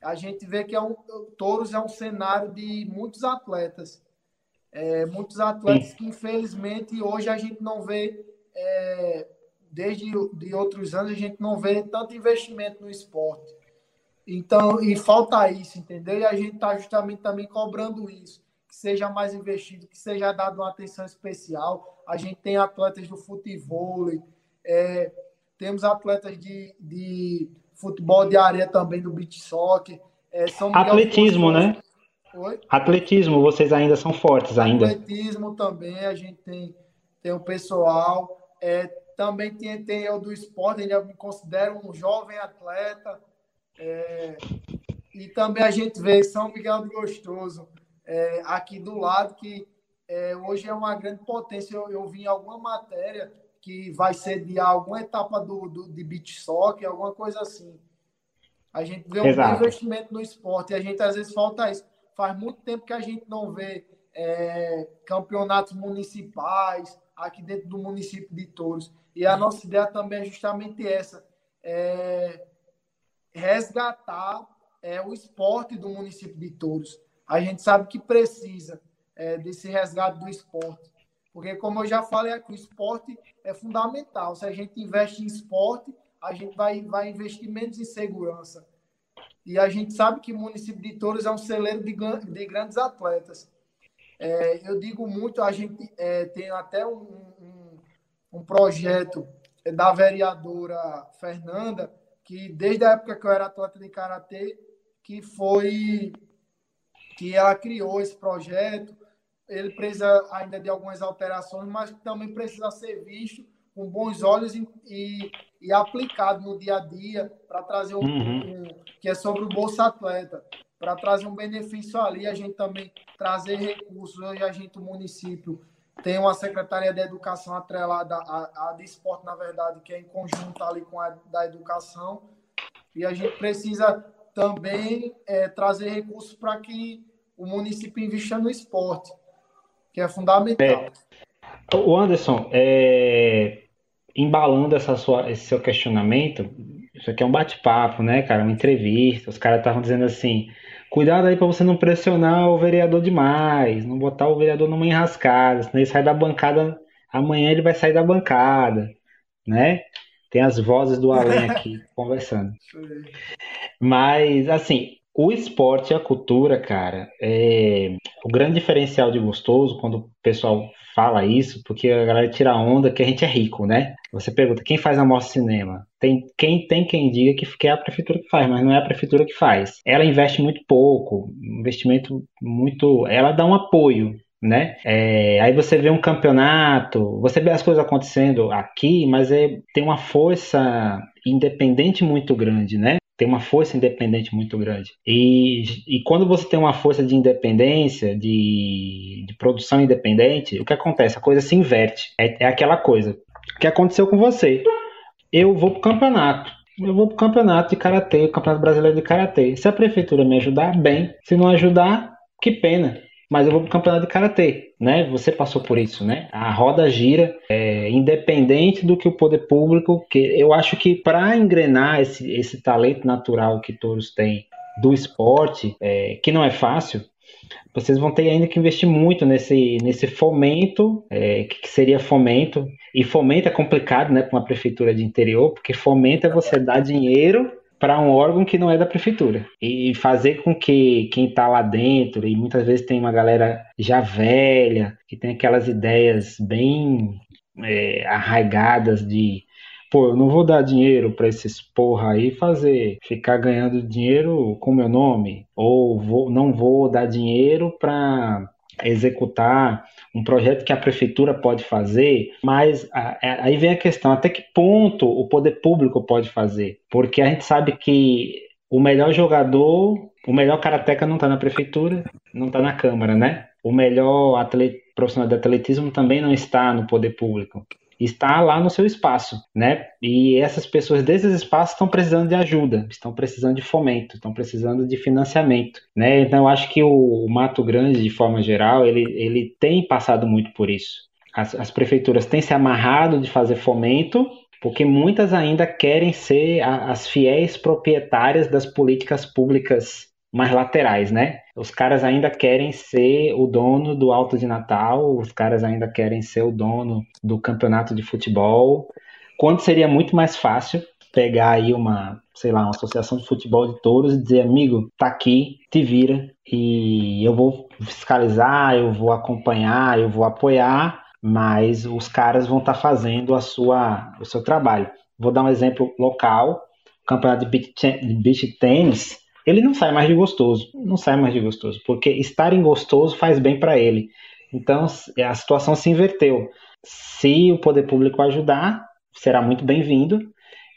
a gente vê que é um, Touros é um cenário de muitos atletas. É, muitos atletas Sim. que, infelizmente, hoje a gente não vê é, desde de outros anos a gente não vê tanto investimento no esporte. Então, e falta isso, entendeu? E a gente está justamente também cobrando isso, que seja mais investido, que seja dado uma atenção especial. A gente tem atletas do futebol, é, temos atletas de, de futebol de areia também, do beach soccer. É, Atletismo, né? Oi? Atletismo, vocês ainda são fortes ainda. Atletismo também, a gente tem, tem o pessoal. É, também tem, tem eu do esporte, eu me considero um jovem atleta. É, e também a gente vê São Miguel do Gostoso, é, aqui do lado, que é, hoje é uma grande potência. Eu, eu vi em alguma matéria que vai ser de alguma etapa do, do, de beach soccer, alguma coisa assim. A gente vê um investimento no esporte e a gente às vezes falta isso. Faz muito tempo que a gente não vê é, campeonatos municipais aqui dentro do município de Touros. E a nossa ideia também é justamente essa: é resgatar é, o esporte do município de Touros. A gente sabe que precisa é, desse resgate do esporte. Porque, como eu já falei aqui, o esporte é fundamental. Se a gente investe em esporte, a gente vai, vai investir menos em segurança. E a gente sabe que o município de Touros é um celeiro de, de grandes atletas. É, eu digo muito, a gente é, tem até um, um projeto da vereadora Fernanda, que desde a época que eu era atleta de karatê, que foi que ela criou esse projeto. Ele precisa ainda de algumas alterações, mas também precisa ser visto com bons olhos e, e, e aplicado no dia a dia para trazer um, uhum. um, que é sobre o bolsa atleta, para trazer um benefício ali, a gente também trazer recursos, hoje a gente, o município, tem uma Secretaria de Educação atrelada à, de esporte, na verdade, que é em conjunto ali com a da educação. E a gente precisa também é, trazer recursos para que o município invista no esporte, que é fundamental. É. O Anderson, é, embalando essa sua, esse seu questionamento, isso aqui é um bate-papo, né, cara? Uma entrevista. Os caras estavam dizendo assim: Cuidado aí para você não pressionar o vereador demais, não botar o vereador numa enrascada, senão ele sai da bancada, amanhã ele vai sair da bancada, né? Tem as vozes do além aqui conversando. Mas, assim, o esporte e a cultura, cara, é o grande diferencial de gostoso quando o pessoal fala isso, porque a galera tira onda que a gente é rico, né? Você pergunta quem faz a mostra cinema? Tem quem tem quem diga que, é a prefeitura que faz, mas não é a prefeitura que faz. Ela investe muito pouco, investimento muito. Ela dá um apoio, né? É, aí você vê um campeonato, você vê as coisas acontecendo aqui, mas é, tem uma força independente muito grande, né? Tem uma força independente muito grande. E, e quando você tem uma força de independência, de, de produção independente, o que acontece? A coisa se inverte. É, é aquela coisa. Que aconteceu com você? Eu vou para o campeonato. Eu vou para o campeonato de karatê, o campeonato brasileiro de karatê. Se a prefeitura me ajudar, bem. Se não ajudar, que pena mas eu vou para o campeonato de karatê, né? Você passou por isso, né? A roda gira, é, independente do que o poder público, que eu acho que para engrenar esse, esse talento natural que todos têm do esporte, é, que não é fácil, vocês vão ter ainda que investir muito nesse, nesse fomento, é, que seria fomento, e fomento é complicado, né, para uma prefeitura de interior, porque fomento é você dar dinheiro para um órgão que não é da prefeitura. E fazer com que quem está lá dentro e muitas vezes tem uma galera já velha que tem aquelas ideias bem é, arraigadas de pô, eu não vou dar dinheiro para esses porra aí fazer ficar ganhando dinheiro com meu nome ou vou, não vou dar dinheiro para executar um projeto que a prefeitura pode fazer, mas aí vem a questão, até que ponto o poder público pode fazer? Porque a gente sabe que o melhor jogador, o melhor karateca não está na prefeitura, não está na Câmara, né? O melhor atleta, profissional de atletismo também não está no poder público está lá no seu espaço, né? E essas pessoas desses espaços estão precisando de ajuda, estão precisando de fomento, estão precisando de financiamento, né? Então eu acho que o, Mato Grande, de forma geral, ele, ele tem passado muito por isso. As, as prefeituras têm se amarrado de fazer fomento, porque muitas ainda querem ser a, as fiéis proprietárias das políticas públicas mais laterais, né? Os caras ainda querem ser o dono do Alto de Natal, os caras ainda querem ser o dono do campeonato de futebol, quando seria muito mais fácil pegar aí uma, sei lá, uma associação de futebol de touros e dizer, amigo, tá aqui, te vira e eu vou fiscalizar, eu vou acompanhar, eu vou apoiar, mas os caras vão estar tá fazendo a sua, o seu trabalho. Vou dar um exemplo local, campeonato de beach, beach tennis, ele não sai mais de gostoso, não sai mais de gostoso, porque estar em gostoso faz bem para ele. Então a situação se inverteu. Se o poder público ajudar, será muito bem-vindo,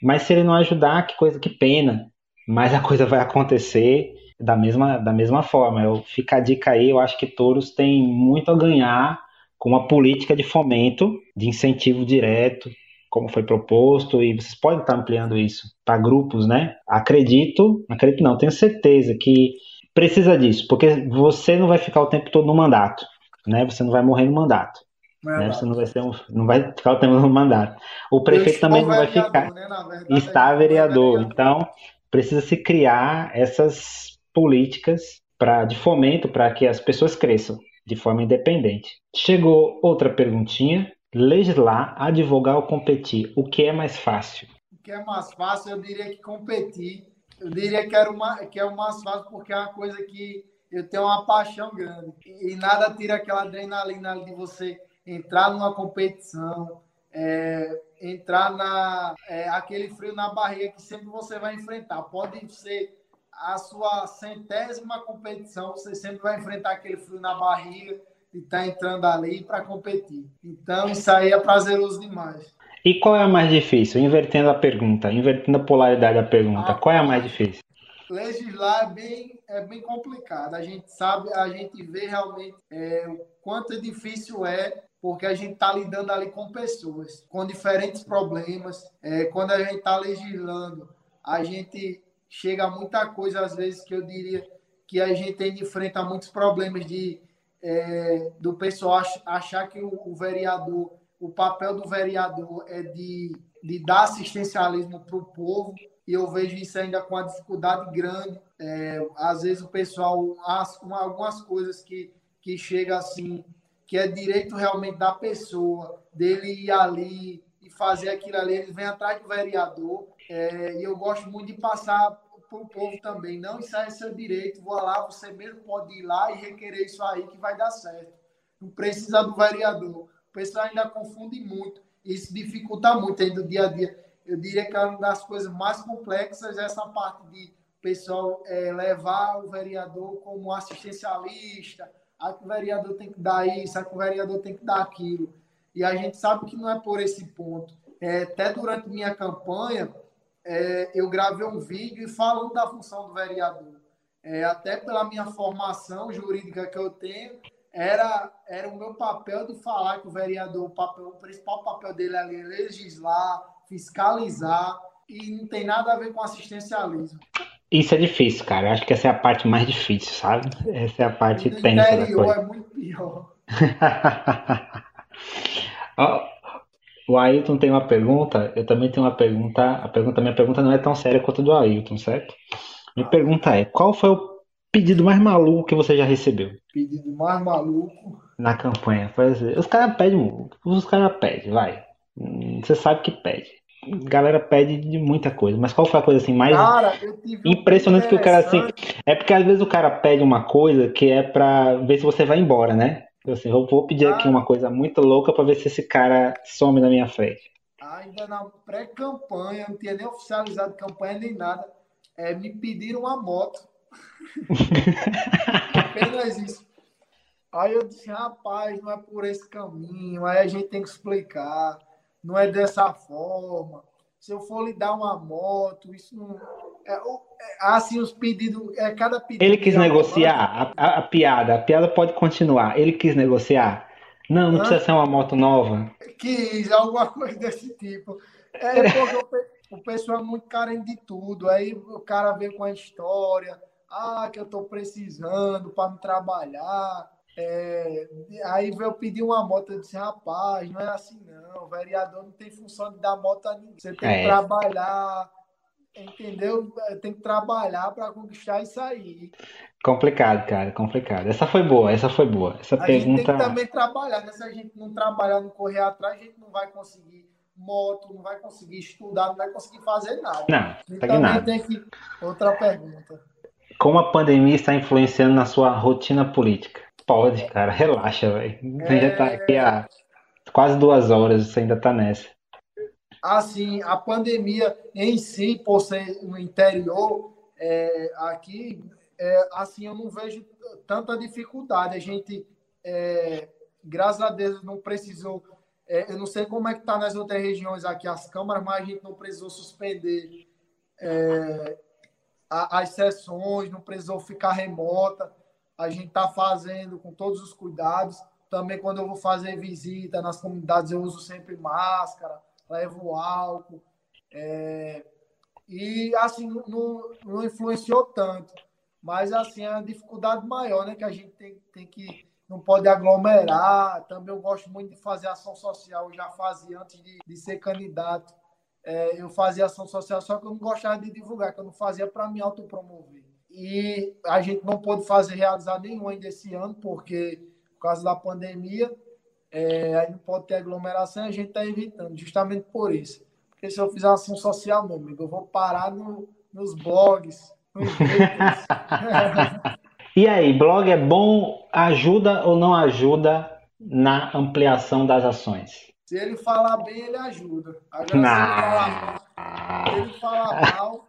mas se ele não ajudar, que coisa que pena. Mas a coisa vai acontecer da mesma, da mesma forma. Eu, fica a dica aí, eu acho que touros têm muito a ganhar com uma política de fomento, de incentivo direto, como foi proposto, e vocês podem estar ampliando isso para grupos, né? Acredito, acredito não, tenho certeza que precisa disso, porque você não vai ficar o tempo todo no mandato, né? Você não vai morrer no mandato. Né? Você não vai, ser um, não vai ficar o tempo no mandato. O prefeito também não vai ficar. Né? Verdade, está vereador. Então, precisa se criar essas políticas pra, de fomento para que as pessoas cresçam de forma independente. Chegou outra perguntinha Legislar, advogar ou competir, o que é mais fácil? O que é mais fácil, eu diria que competir. Eu diria que, era uma, que é o mais fácil porque é uma coisa que eu tenho uma paixão grande. E nada tira aquela adrenalina de você entrar numa competição, é, entrar na é, aquele frio na barriga que sempre você vai enfrentar. Pode ser a sua centésima competição, você sempre vai enfrentar aquele frio na barriga e está entrando ali para competir. Então, isso aí é prazeroso demais. E qual é a mais difícil? Invertendo a pergunta, invertendo a polaridade da pergunta, qual é a mais difícil? Legislar é bem, é bem complicado. A gente sabe, a gente vê realmente é, o quanto é difícil é, porque a gente está lidando ali com pessoas, com diferentes problemas. É, quando a gente está legislando, a gente chega a muita coisa, às vezes, que eu diria que a gente enfrenta muitos problemas de é, do pessoal achar que o, o, vereador, o papel do vereador é de, de dar assistencialismo para o povo, e eu vejo isso ainda com uma dificuldade grande. É, às vezes o pessoal, as, algumas coisas que, que chega assim, que é direito realmente da pessoa, dele ir ali e fazer aquilo ali, eles vêm atrás do vereador, é, e eu gosto muito de passar para o povo também. Não, é seu direito, vou lá, você mesmo pode ir lá e requerer isso aí que vai dar certo. Não precisa do vereador. O pessoal ainda confunde muito. Isso dificulta muito aí do dia a dia. Eu diria que é uma das coisas mais complexas essa parte de o pessoal é, levar o vereador como assistencialista, a que o vereador tem que dar isso, a que o vereador tem que dar aquilo. E a gente sabe que não é por esse ponto. É, até durante minha campanha, é, eu gravei um vídeo falando da função do vereador. É, até pela minha formação jurídica que eu tenho, era, era o meu papel de falar que o vereador, o, papel, o principal papel dele é legislar, fiscalizar, e não tem nada a ver com assistencialismo. Isso é difícil, cara. Eu acho que essa é a parte mais difícil, sabe? Essa é a parte tensa da coisa. é muito pior. o Ailton tem uma pergunta, eu também tenho uma pergunta. A pergunta, minha pergunta não é tão séria quanto a do Ailton, certo? Minha pergunta é: qual foi o pedido mais maluco que você já recebeu? Pedido mais maluco? Na campanha. Os caras pedem, os caras pedem, vai. Você sabe que pede galera pede de muita coisa, mas qual foi a coisa assim mais cara, impressionante que o cara assim, é porque às vezes o cara pede uma coisa que é para ver se você vai embora, né? Assim, eu vou pedir aqui uma coisa muito louca para ver se esse cara some na minha frente. Ainda na pré-campanha, não tinha nem oficializado campanha nem nada, é, me pediram uma moto. Apenas isso. Aí eu disse, rapaz, não é por esse caminho, aí a gente tem que explicar não é dessa forma. Se eu for lhe dar uma moto, isso não. É, é, assim, os pedidos. É cada pedido. Ele quis negociar a, a, a, piada. A piada pode continuar. Ele quis negociar. Não, não Hã? precisa ser uma moto nova. Quis, alguma coisa desse tipo. É porque o pessoal é muito carente de tudo. Aí o cara vem com a história. Ah, que eu tô precisando para me trabalhar. É, aí veio pedir uma moto, eu disse, rapaz, não é assim não, o vereador não tem função de dar moto a ninguém. Você tem é. que trabalhar, entendeu? Tem que trabalhar para conquistar isso aí. Complicado, cara, complicado. Essa foi boa, essa foi boa. Essa a pergunta... gente tem que também trabalhar, né? Se a gente não trabalhar, não correr atrás, a gente não vai conseguir moto, não vai conseguir estudar, não vai conseguir fazer nada. Não, e também nada. tem que... Outra pergunta. Como a pandemia está influenciando na sua rotina política? Pode, cara, relaxa, velho. É... Já tá aqui há quase duas horas, você ainda tá nessa. Assim, a pandemia em si, por ser no interior, é, aqui, é, assim, eu não vejo tanta dificuldade. A gente, é, graças a Deus, não precisou. É, eu não sei como é que tá nas outras regiões aqui as câmaras, mas a gente não precisou suspender é, as sessões, não precisou ficar remota a gente está fazendo com todos os cuidados. Também quando eu vou fazer visita nas comunidades, eu uso sempre máscara, levo álcool. É... E assim, não, não influenciou tanto. Mas assim, é a dificuldade maior, né? Que a gente tem, tem que. Não pode aglomerar. Também eu gosto muito de fazer ação social. Eu já fazia antes de, de ser candidato. É, eu fazia ação social, só que eu não gostava de divulgar, que eu não fazia para me autopromover e a gente não pôde fazer realizar nenhum ainda esse ano, porque por causa da pandemia, é, a gente não pode ter aglomeração e a gente está evitando, justamente por isso. Porque se eu fizer ação social, meu amigo, eu vou parar no, nos blogs, nos E aí, blog é bom, ajuda ou não ajuda na ampliação das ações? Se ele falar bem, ele ajuda. Agora, se ele falar, se ele falar mal,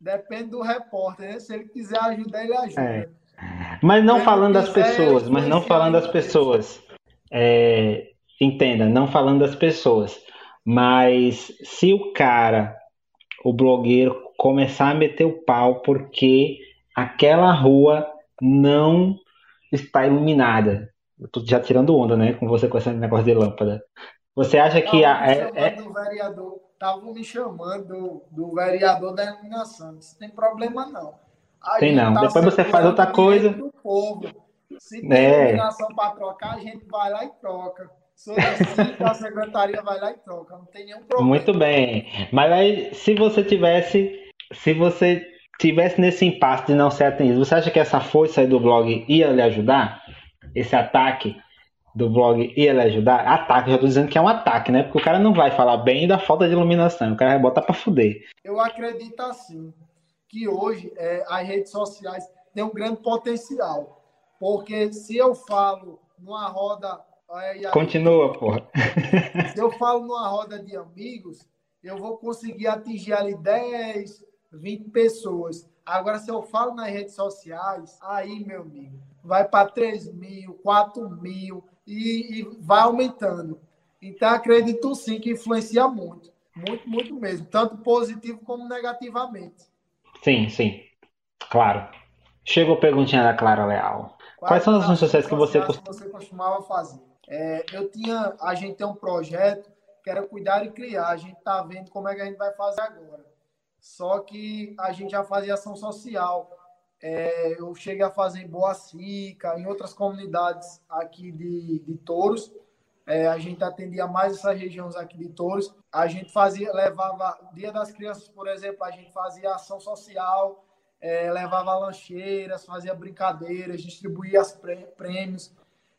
Depende do repórter, né? Se ele quiser ajudar, ele ajuda. É. Mas não falando das pessoas, mas não falando das pessoas. É, entenda, não falando das pessoas. Mas se o cara, o blogueiro, começar a meter o pau porque aquela rua não está iluminada. Eu tô já tirando onda, né? Com você com esse negócio de lâmpada. Você acha que a, é, é... vereador estavam me chamando do, do vereador da iluminação. Não tem problema, não. A tem não. Tá Depois você faz outra coisa. Do povo. Se tem é. iluminação para trocar, a gente vai lá e troca. a secretaria vai lá e troca. Não tem nenhum problema. Muito bem. Mas aí, se você tivesse. Se você tivesse nesse impasse de não ser atendido, você acha que essa força aí do blog ia lhe ajudar? Esse ataque? do blog ia lhe ajudar? Ataque, já tô dizendo que é um ataque, né? Porque o cara não vai falar bem da falta de iluminação, o cara vai botar para fuder. Eu acredito assim, que hoje é, as redes sociais têm um grande potencial. Porque se eu falo numa roda. Aí, Continua, porra. Se eu falo numa roda de amigos, eu vou conseguir atingir ali 10, 20 pessoas. Agora, se eu falo nas redes sociais, aí, meu amigo, vai para 3 mil, 4 mil e, e vai aumentando. Então, acredito sim que influencia muito. Muito, muito mesmo. Tanto positivo como negativamente. Sim, sim. Claro. Chegou a perguntinha da Clara Leal. Quais, são as ações sociais que você, que você costumava fazer? É, eu tinha, a gente tem um projeto que era cuidar e criar. A gente está vendo como é que a gente vai fazer agora. Só que a gente já fazia ação social. É, eu cheguei a fazer em Boa Sica, em outras comunidades aqui de, de Touros. É, a gente atendia mais essas regiões aqui de Touros. A gente fazia, levava, Dia das Crianças, por exemplo, a gente fazia ação social, é, levava lancheiras, fazia brincadeiras, distribuía os prêmios.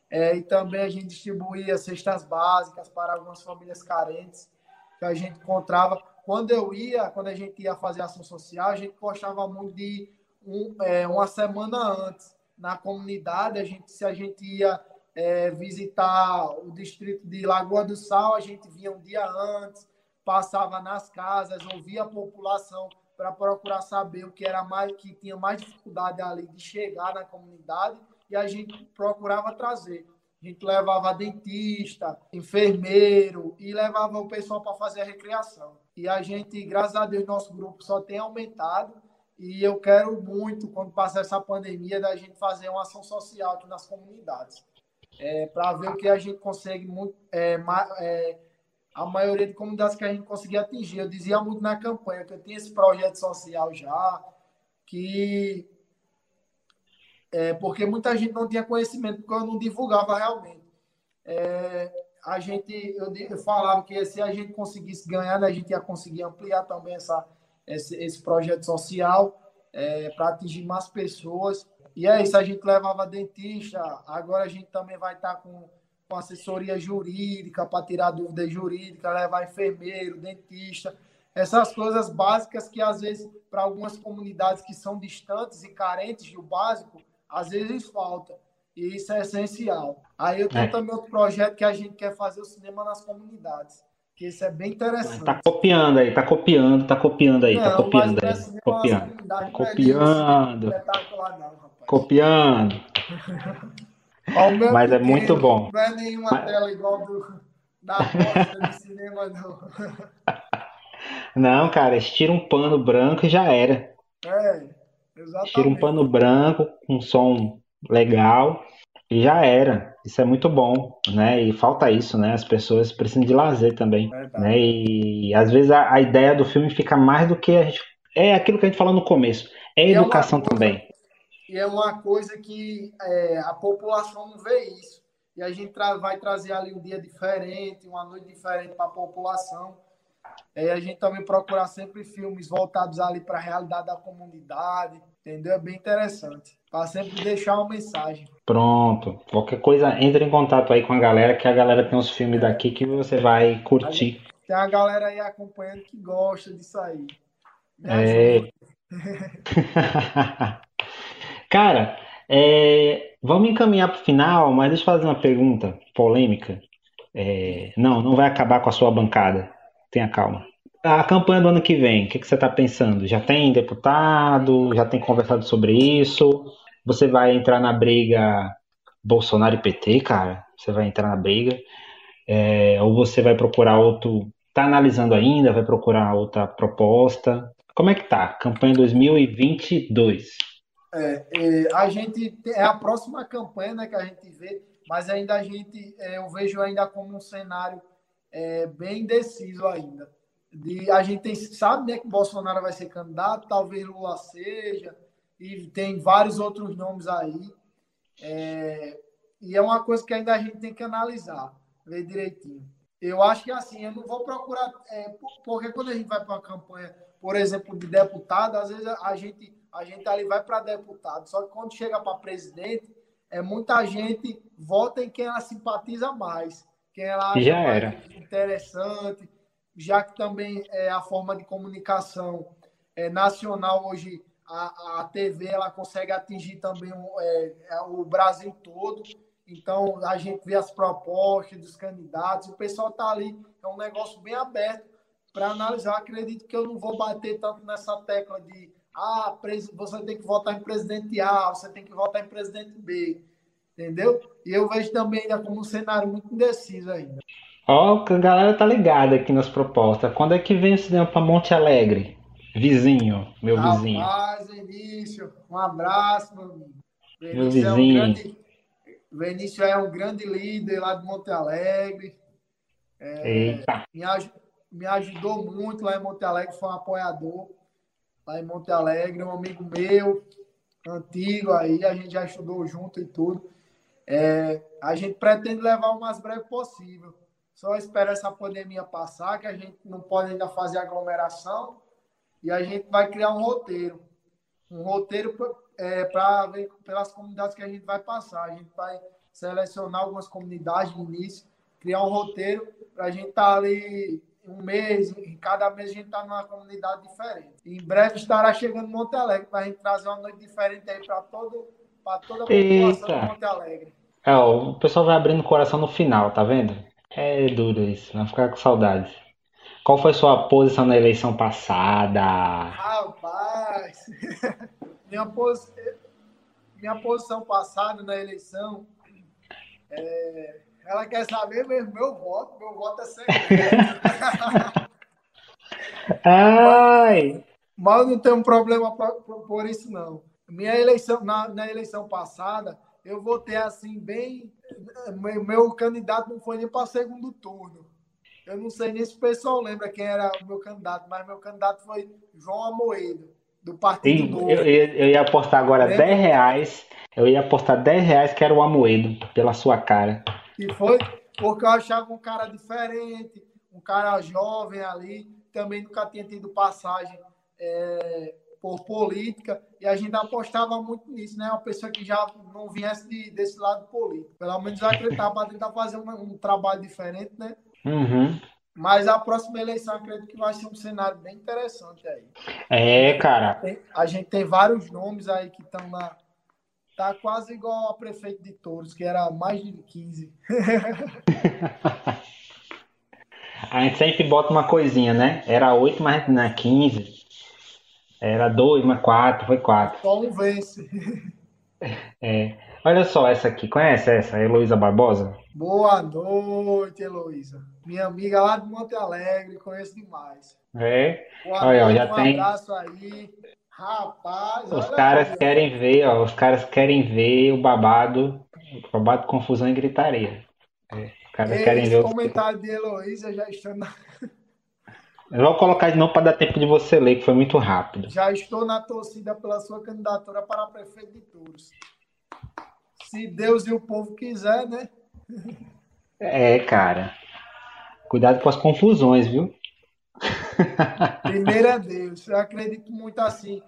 É, e também a gente distribuía cestas básicas para algumas famílias carentes que a gente encontrava. Quando eu ia, quando a gente ia fazer ação social, a gente gostava muito de um, é, uma semana antes na comunidade. A gente, se a gente ia é, visitar o distrito de Lagoa do Sal, a gente vinha um dia antes, passava nas casas, ouvia a população para procurar saber o que era mais que tinha mais dificuldade ali de chegar na comunidade e a gente procurava trazer. A gente levava dentista, enfermeiro e levava o pessoal para fazer a recreação. E a gente, graças a Deus, nosso grupo só tem aumentado e eu quero muito, quando passar essa pandemia, da gente fazer uma ação social aqui nas comunidades é, para ver o que a gente consegue muito, é, é, a maioria de comunidades que a gente conseguia atingir. Eu dizia muito na campanha que eu tinha esse projeto social já, que é, porque muita gente não tinha conhecimento, porque eu não divulgava realmente. É, a gente, eu, eu, falava que se a gente conseguisse ganhar, né, a gente ia conseguir ampliar também essa, esse, esse projeto social é, para atingir mais pessoas. E é isso, a gente levava dentista, agora a gente também vai estar com, com assessoria jurídica para tirar dúvidas jurídicas, levar enfermeiro, dentista, essas coisas básicas que às vezes para algumas comunidades que são distantes e carentes do básico, às vezes falta. E isso é essencial. Aí eu tenho é. também outro projeto que a gente quer fazer o cinema nas comunidades que isso é bem interessante. Tá copiando aí, tá copiando, tá copiando aí, tá não, tá copiando aí. Copiando. Tá copiando. Copiando. Mas é muito bom. Não é nenhuma mas... tela igual do, da porta do cinema, não. Não, cara, estira um pano branco e já era. É, exatamente. Tira um pano branco com som legal e já era. Isso é muito bom, né? E falta isso, né? As pessoas precisam de lazer também, é né? E às vezes a, a, ideia do filme fica mais do que a gente é aquilo que a gente falou no começo. É educação é coisa, também. E é uma coisa que é, a população não vê isso. E a gente tra vai trazer ali um dia diferente, uma noite diferente para a população. E a gente também procurar sempre filmes voltados ali para a realidade da comunidade, entendeu? É bem interessante. Para sempre deixar uma mensagem. Pronto. Qualquer coisa, entre em contato aí com a galera, que a galera tem uns filmes daqui que você vai curtir. Tem a galera aí acompanhando que gosta disso aí. Me é. Cara, é... vamos encaminhar para o final, mas deixa eu fazer uma pergunta polêmica. É... Não, não vai acabar com a sua bancada. Tenha calma. A campanha do ano que vem, o que, que você está pensando? Já tem deputado? Já tem conversado sobre isso? Você vai entrar na briga Bolsonaro e PT, cara? Você vai entrar na briga? É, ou você vai procurar outro. Tá analisando ainda? Vai procurar outra proposta? Como é que tá? Campanha 2022. É, é, a gente é a próxima campanha né, que a gente vê, mas ainda a gente é, eu vejo ainda como um cenário é, bem indeciso ainda. De, a gente tem, sabe né, que Bolsonaro vai ser candidato, talvez Lula seja, e tem vários outros nomes aí. É, e é uma coisa que ainda a gente tem que analisar, ver direitinho. Eu acho que assim, eu não vou procurar, é, porque quando a gente vai para uma campanha, por exemplo, de deputado, às vezes a gente, a gente ali vai para deputado, só que quando chega para presidente, é muita gente vota em quem ela simpatiza mais, quem ela acha Já era. interessante, já que também é a forma de comunicação é, nacional hoje a, a TV ela consegue atingir também o, é, é, o Brasil todo. Então, a gente vê as propostas dos candidatos, o pessoal está ali, é um negócio bem aberto para analisar. Acredito que eu não vou bater tanto nessa tecla de ah, você tem que votar em presidente A, você tem que votar em presidente B. Entendeu? E eu vejo também ainda como um cenário muito indeciso ainda. Ó, a galera tá ligada aqui nas propostas. Quando é que vem o cinema para Monte Alegre? Vizinho, meu Rapaz, vizinho. Rapaz, Vinícius, um abraço, meu amigo. Meu vizinho. É um grande, Vinícius é um grande líder lá de Monte Alegre. É, Eita. Me, me ajudou muito lá em Monte Alegre, foi um apoiador lá em Monte Alegre, um amigo meu, antigo aí, a gente já estudou junto e tudo. É, a gente pretende levar o mais breve possível. Só espera essa pandemia passar, que a gente não pode ainda fazer aglomeração, e a gente vai criar um roteiro. Um roteiro é, para ver pelas comunidades que a gente vai passar. A gente vai selecionar algumas comunidades de início, criar um roteiro para a gente estar tá ali um mês, em cada mês a gente está numa comunidade diferente. Em breve estará chegando Monte Alegre para a gente trazer uma noite diferente aí para todo, para toda a população Eita. de Monte Alegre. É, ó, o pessoal vai abrindo o coração no final, tá vendo? É duro isso, vai ficar com saudade. Qual foi sua posição na eleição passada? Rapaz, minha, pos... minha posição passada na eleição é, ela quer saber mesmo meu voto. Meu voto é secreto. Ai! Mas eu não tenho problema por, isso, não. Minha eleição, na, na, eleição passada, eu votei assim, bem. Meu, meu candidato não foi nem para segundo turno. Eu não sei nem se o pessoal lembra quem era o meu candidato, mas meu candidato foi João Amoedo, do Partido Sim, Novo. Eu, eu, eu, ia apostar agora Lembra? 10 reais. Eu ia apostar 10 reais que era o Amoedo, pela sua cara. E foi porque eu achava um cara diferente, um cara jovem ali, também nunca tinha tido passagem é, por política, e a gente apostava muito nisso, né? Uma pessoa que já não viesse de, desse lado político. Pelo menos eu acreditava para tentar fazer um, um, trabalho diferente, né? Uhum. Mas a próxima eleição acredito que vai ser um cenário bem interessante aí. É, cara. Tem, a gente tem vários nomes aí que estão na, Tá quase igual a prefeito de Touros, que era mais de 15. a gente sempre bota uma coisinha, né? Era 8, mas na 15. Era 2, mas 4, foi 4. Só um vence. É. Olha só essa aqui, conhece essa? Heloísa Barbosa? Boa noite, Heloísa. Minha amiga lá de Monte Alegre, conheço demais. É? Boa Olha, noite, já um tem... abraço aí. Rapaz, os caras aí, querem ver, ó, os caras querem ver o babado, o babado, confusão e gritaria. É, os caras querem ver. comentário de Heloísa já estou na... Eu vou colocar de novo para dar tempo de você ler, que foi muito rápido. Já estou na torcida pela sua candidatura para prefeito de Touros. Se Deus e o povo quiser, né? É, cara. Cuidado com as confusões, viu? Primeiro é Deus. Eu acredito muito assim.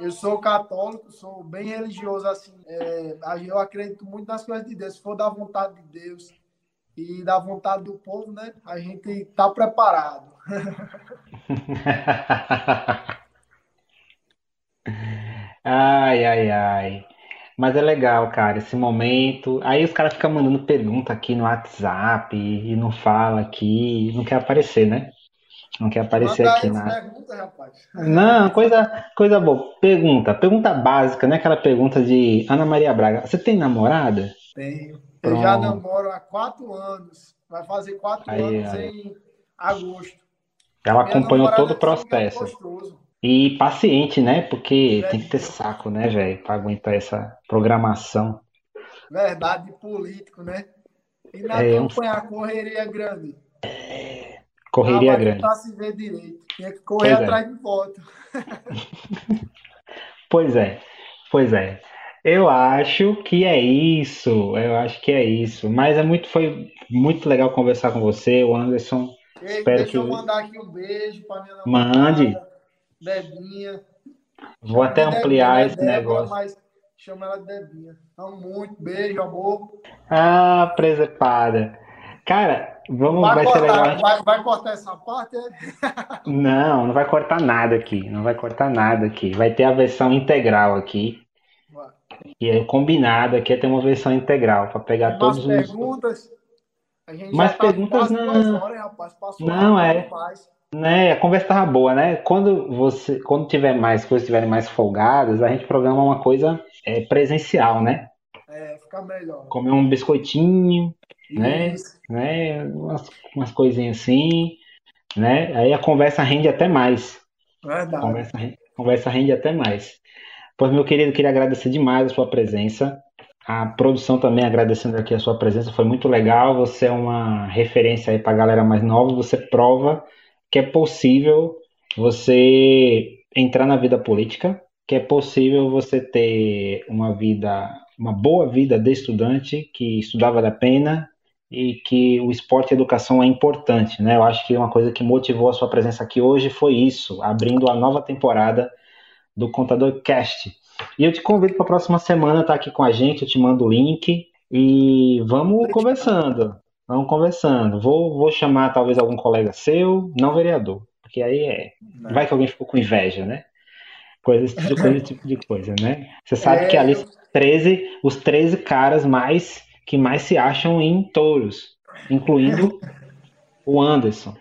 Eu sou católico, sou bem religioso assim. É, eu acredito muito nas coisas de Deus. Se for da vontade de Deus e da vontade do povo, né? A gente está preparado. ai, ai, ai. Mas é legal, cara, esse momento. Aí os caras ficam mandando pergunta aqui no WhatsApp e não fala aqui, não quer aparecer, né? Não quer aparecer Manda aqui pergunta, rapaz. Não, coisa, coisa boa. Pergunta, pergunta básica, né? Aquela pergunta de Ana Maria Braga. Você tem namorada? Tenho. Eu já namoro há quatro anos. Vai fazer quatro Aí, anos aí. em agosto. Ela Minha acompanhou todo o é um processo. E paciente, né? Porque É. tem que ter saco, né, velho? Pra aguentar essa programação. Verdade, político, né? E na É, um- campanha a correria grande. Correria grande. Pra se ver direito. Tinha que correr Pois é. atrás de voto. Pois é, pois é. Eu acho que é isso. Eu acho que é isso. Mas é muito, foi muito legal conversar com você, o Anderson. Ei, Espero deixa eu que- mandar aqui um beijo pra minha namorada. Mande. Debinha. Vou até Debinha, ampliar né? esse Débora, negócio. Mas chama ela de Debinha. Amo muito. Beijo, amor. Ah, presepada. Cara, vamos, Vai, vai ser legal. cortar, vai, vai cortar essa parte? é? Não, não vai cortar nada aqui. Não vai cortar nada aqui. Vai ter a versão integral aqui. Vai. E é combinado aqui é ter uma versão integral para pegar todos os. perguntas? Já tá perguntas não. horas, rapaz. Passou Não, rápido é. demais. Né, a conversa tava boa, né? Quando você, quando tiver mais coisas estiverem mais folgadas, a gente programa uma coisa é, presencial, né? É, ficar melhor. Comer um biscoitinho, né? né? Umas, umas coisinhas assim, né? Aí a conversa rende até mais. Verdade. Conversa, conversa rende até mais. Pois, meu querido, queria agradecer demais a sua presença. A produção também agradecendo aqui a sua presença, foi muito legal. Você é uma referência aí para a galera mais nova. Você prova que é possível você entrar na vida política, que é possível você ter uma vida, uma boa vida de estudante, que estudar vale a pena e que o esporte e a educação é importante, né? Eu acho que uma coisa que motivou a sua presença aqui hoje foi isso, abrindo a nova temporada do Contador Cast. E eu te convido para a próxima semana estar tá aqui com a gente, eu te mando o link e vamos conversando. Vamos conversando. Vou, vou chamar talvez algum colega seu, não vereador, porque aí é. Não. Vai que alguém ficou com inveja, né? Coisa, esse, tipo, tipo de coisa, né? Você sabe é... que ali 13, os 13 caras mais que mais se acham em touros, incluindo o Anderson.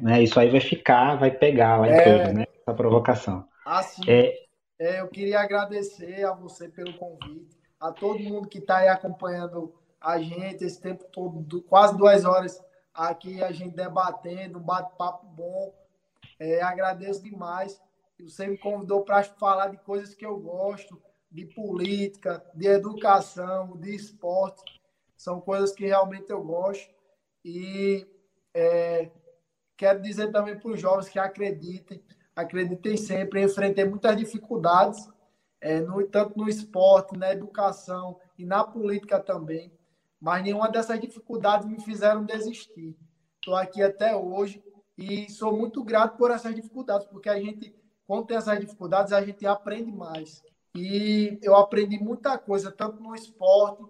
Né? Isso aí vai ficar, vai pegar lá em é... touros, né? Essa provocação. Assim, é... é, eu queria agradecer a você pelo convite, a todo mundo que está aí acompanhando a gente esse tempo todo, quase duas horas aqui a gente debatendo, um bate-papo bom. É, agradeço demais. Você me convidou para falar de coisas que eu gosto, de política, de educação, de esporte. São coisas que realmente eu gosto. E é, quero dizer também para os jovens que acreditem, acreditem sempre. Enfrentei muitas dificuldades, é, no, tanto no esporte, na educação e na política também. Mas nenhuma dessas dificuldades me fizeram desistir. Estou aqui até hoje e sou muito grato por essas dificuldades, porque a gente, quando tem essas dificuldades, a gente aprende mais. E eu aprendi muita coisa, tanto no esporte,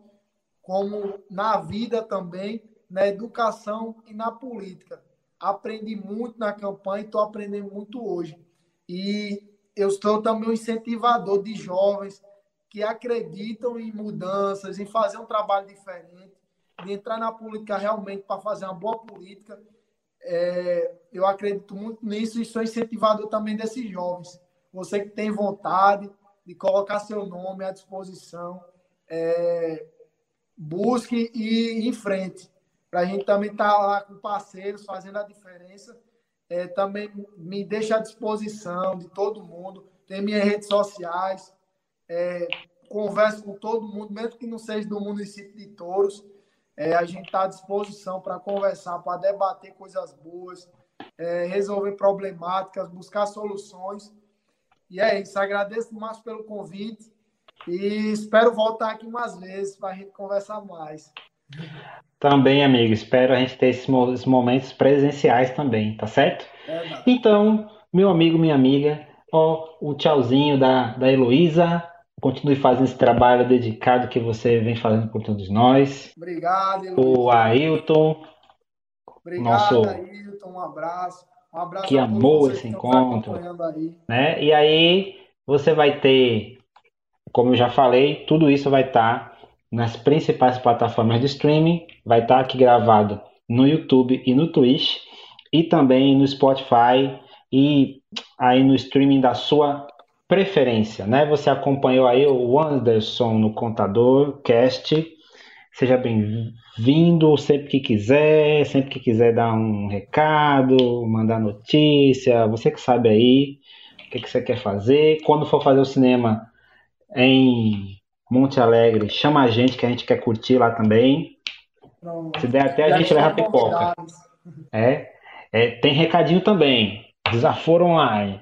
como na vida também, na educação e na política. Aprendi muito na campanha e estou aprendendo muito hoje. E eu sou também um incentivador de jovens que acreditam em mudanças, em fazer um trabalho diferente, de entrar na política realmente para fazer uma boa política. É, eu acredito muito nisso e sou incentivador também desses jovens. Você que tem vontade, de colocar seu nome à disposição. É, busque e ir em frente. Para a gente também estar tá lá com parceiros, fazendo a diferença. É, também me deixa à disposição de todo mundo. Tem minhas redes sociais. É, converso com todo mundo, mesmo que não seja do município de Touros. É, a gente está à disposição para conversar, para debater coisas boas, é, resolver problemáticas, buscar soluções. E é isso. Agradeço mais pelo convite e espero voltar aqui umas vezes para a gente conversar mais. Também, amigo. Espero a gente ter esses momentos presenciais também, tá certo? É, então, meu amigo, minha amiga, ó, o tchauzinho da, da Heloísa. Continue fazendo esse trabalho dedicado que você vem fazendo por todos nós. Obrigado, Heloísa. O Ailton. Obrigado, nosso... Ailton. Um abraço. Um abraço que amou esse encontro. Né? E aí você vai ter, como eu já falei, tudo isso vai estar tá nas principais plataformas de streaming, vai estar tá aqui gravado no YouTube e no Twitch, e também no Spotify e aí no streaming da sua preferência, né? Você acompanhou aí o Anderson no Contador Cast. Seja bem vindo sempre que quiser, sempre que quiser dar um recado, mandar notícia, você que sabe aí o que, que você quer fazer. Quando for fazer o cinema em Monte Alegre, chama a gente que a gente quer curtir lá também. Se der até a gente leva pipoca. É, é, tem recadinho também. Desaforo online.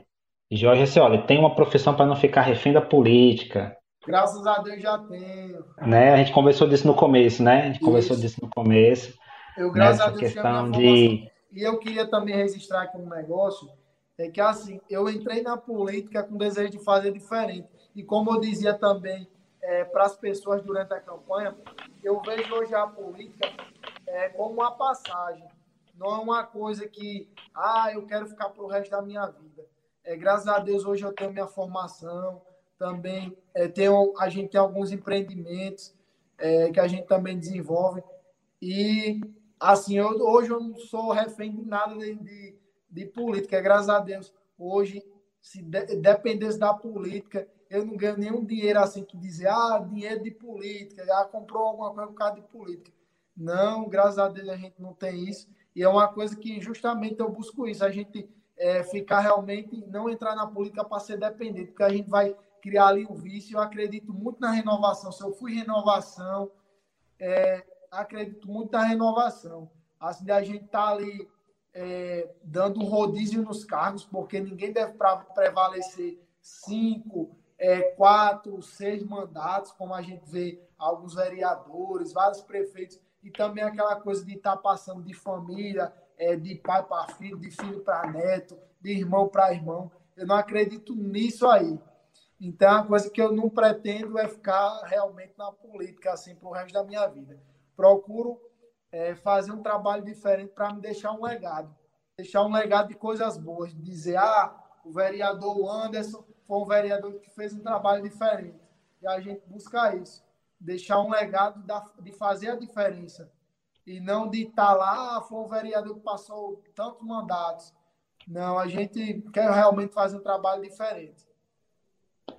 Jorge, assim, olha, tem uma profissão para não ficar refém da política. Graças a Deus já tenho. Né? A gente conversou disso no começo, né? A gente Isso. conversou disso no começo. Eu, graças a Deus, questão de... E eu queria também registrar aqui um negócio, é que assim, eu entrei na política com desejo de fazer diferente. E como eu dizia também é, para as pessoas durante a campanha, eu vejo hoje a política é, como uma passagem. Não é uma coisa que, ah, eu quero ficar para o resto da minha vida. É, graças a Deus, hoje eu tenho minha formação, também é, tem, a gente tem alguns empreendimentos é, que a gente também desenvolve. E, assim, eu, hoje eu não sou refém de nada de, de, de política, graças a Deus. Hoje, se de, dependesse da política, eu não ganho nenhum dinheiro assim que dizer, ah, dinheiro de política, já comprou alguma coisa por causa de política. Não, graças a Deus a gente não tem isso. E é uma coisa que justamente eu busco isso, a gente é, ficar realmente, não entrar na política para ser dependente, porque a gente vai criar ali um vício. Eu acredito muito na renovação. Se eu fui renovação, é, acredito muito na renovação. Assim, a gente tá ali é, dando rodízio nos cargos, porque ninguém deve prevalecer cinco, é, quatro, seis mandatos, como a gente vê alguns vereadores, vários prefeitos, e também aquela coisa de estar tá passando de família, é, de pai para filho, de filho para neto, de irmão para irmão. Eu não acredito nisso aí. Então, a coisa que eu não pretendo é ficar realmente na política assim para o resto da minha vida. Procuro é, fazer um trabalho diferente para me deixar um legado. Deixar um legado de coisas boas. Dizer, ah, o vereador Anderson foi um vereador que fez um trabalho diferente. E a gente busca isso. Deixar um legado de fazer a diferença. E não de estar lá, ah, foi um vereador que passou tantos mandatos. Não, a gente quer realmente fazer um trabalho diferente.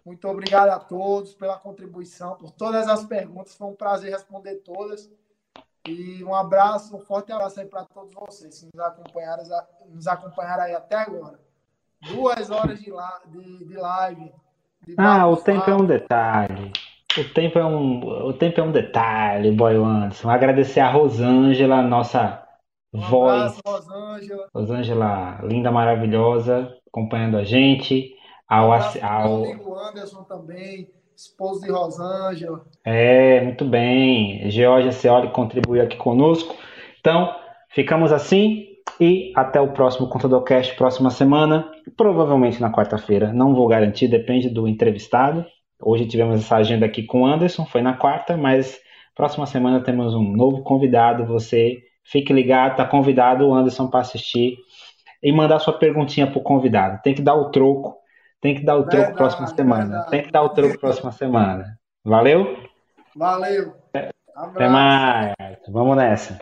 Muito obrigado a todos pela contribuição, por todas as perguntas. Foi um prazer responder todas. E um abraço, um forte abraço aí para todos vocês que nos acompanharam, nos acompanharam aí até agora. Duas horas de, la, de, de live. De ah, o tempo é um detalhe. O tempo é um, o tempo é um detalhe, Boy Anderson. Agradecer a Rosângela, nossa um voz. Abraço, Rosângela. Rosângela, linda, maravilhosa, acompanhando a gente. Ao, ao... amigo Anderson também esposo de Rosângela. É, muito bem. Georgia Ceoli contribuiu aqui conosco. Então, ficamos assim e até o próximo Contador Cast, próxima semana, provavelmente na quarta-feira. Não vou garantir, depende do entrevistado. Hoje tivemos essa agenda aqui com o Anderson, foi na quarta, mas próxima semana temos um novo convidado. Você fique ligado, está convidado o Anderson para assistir e mandar sua perguntinha para o convidado. Tem que dar o troco tem que dar o Verdade, troco próxima semana. Verdade. Tem que dar o troco próxima semana. Valeu? Valeu. Abraço. Até mais. Vamos nessa.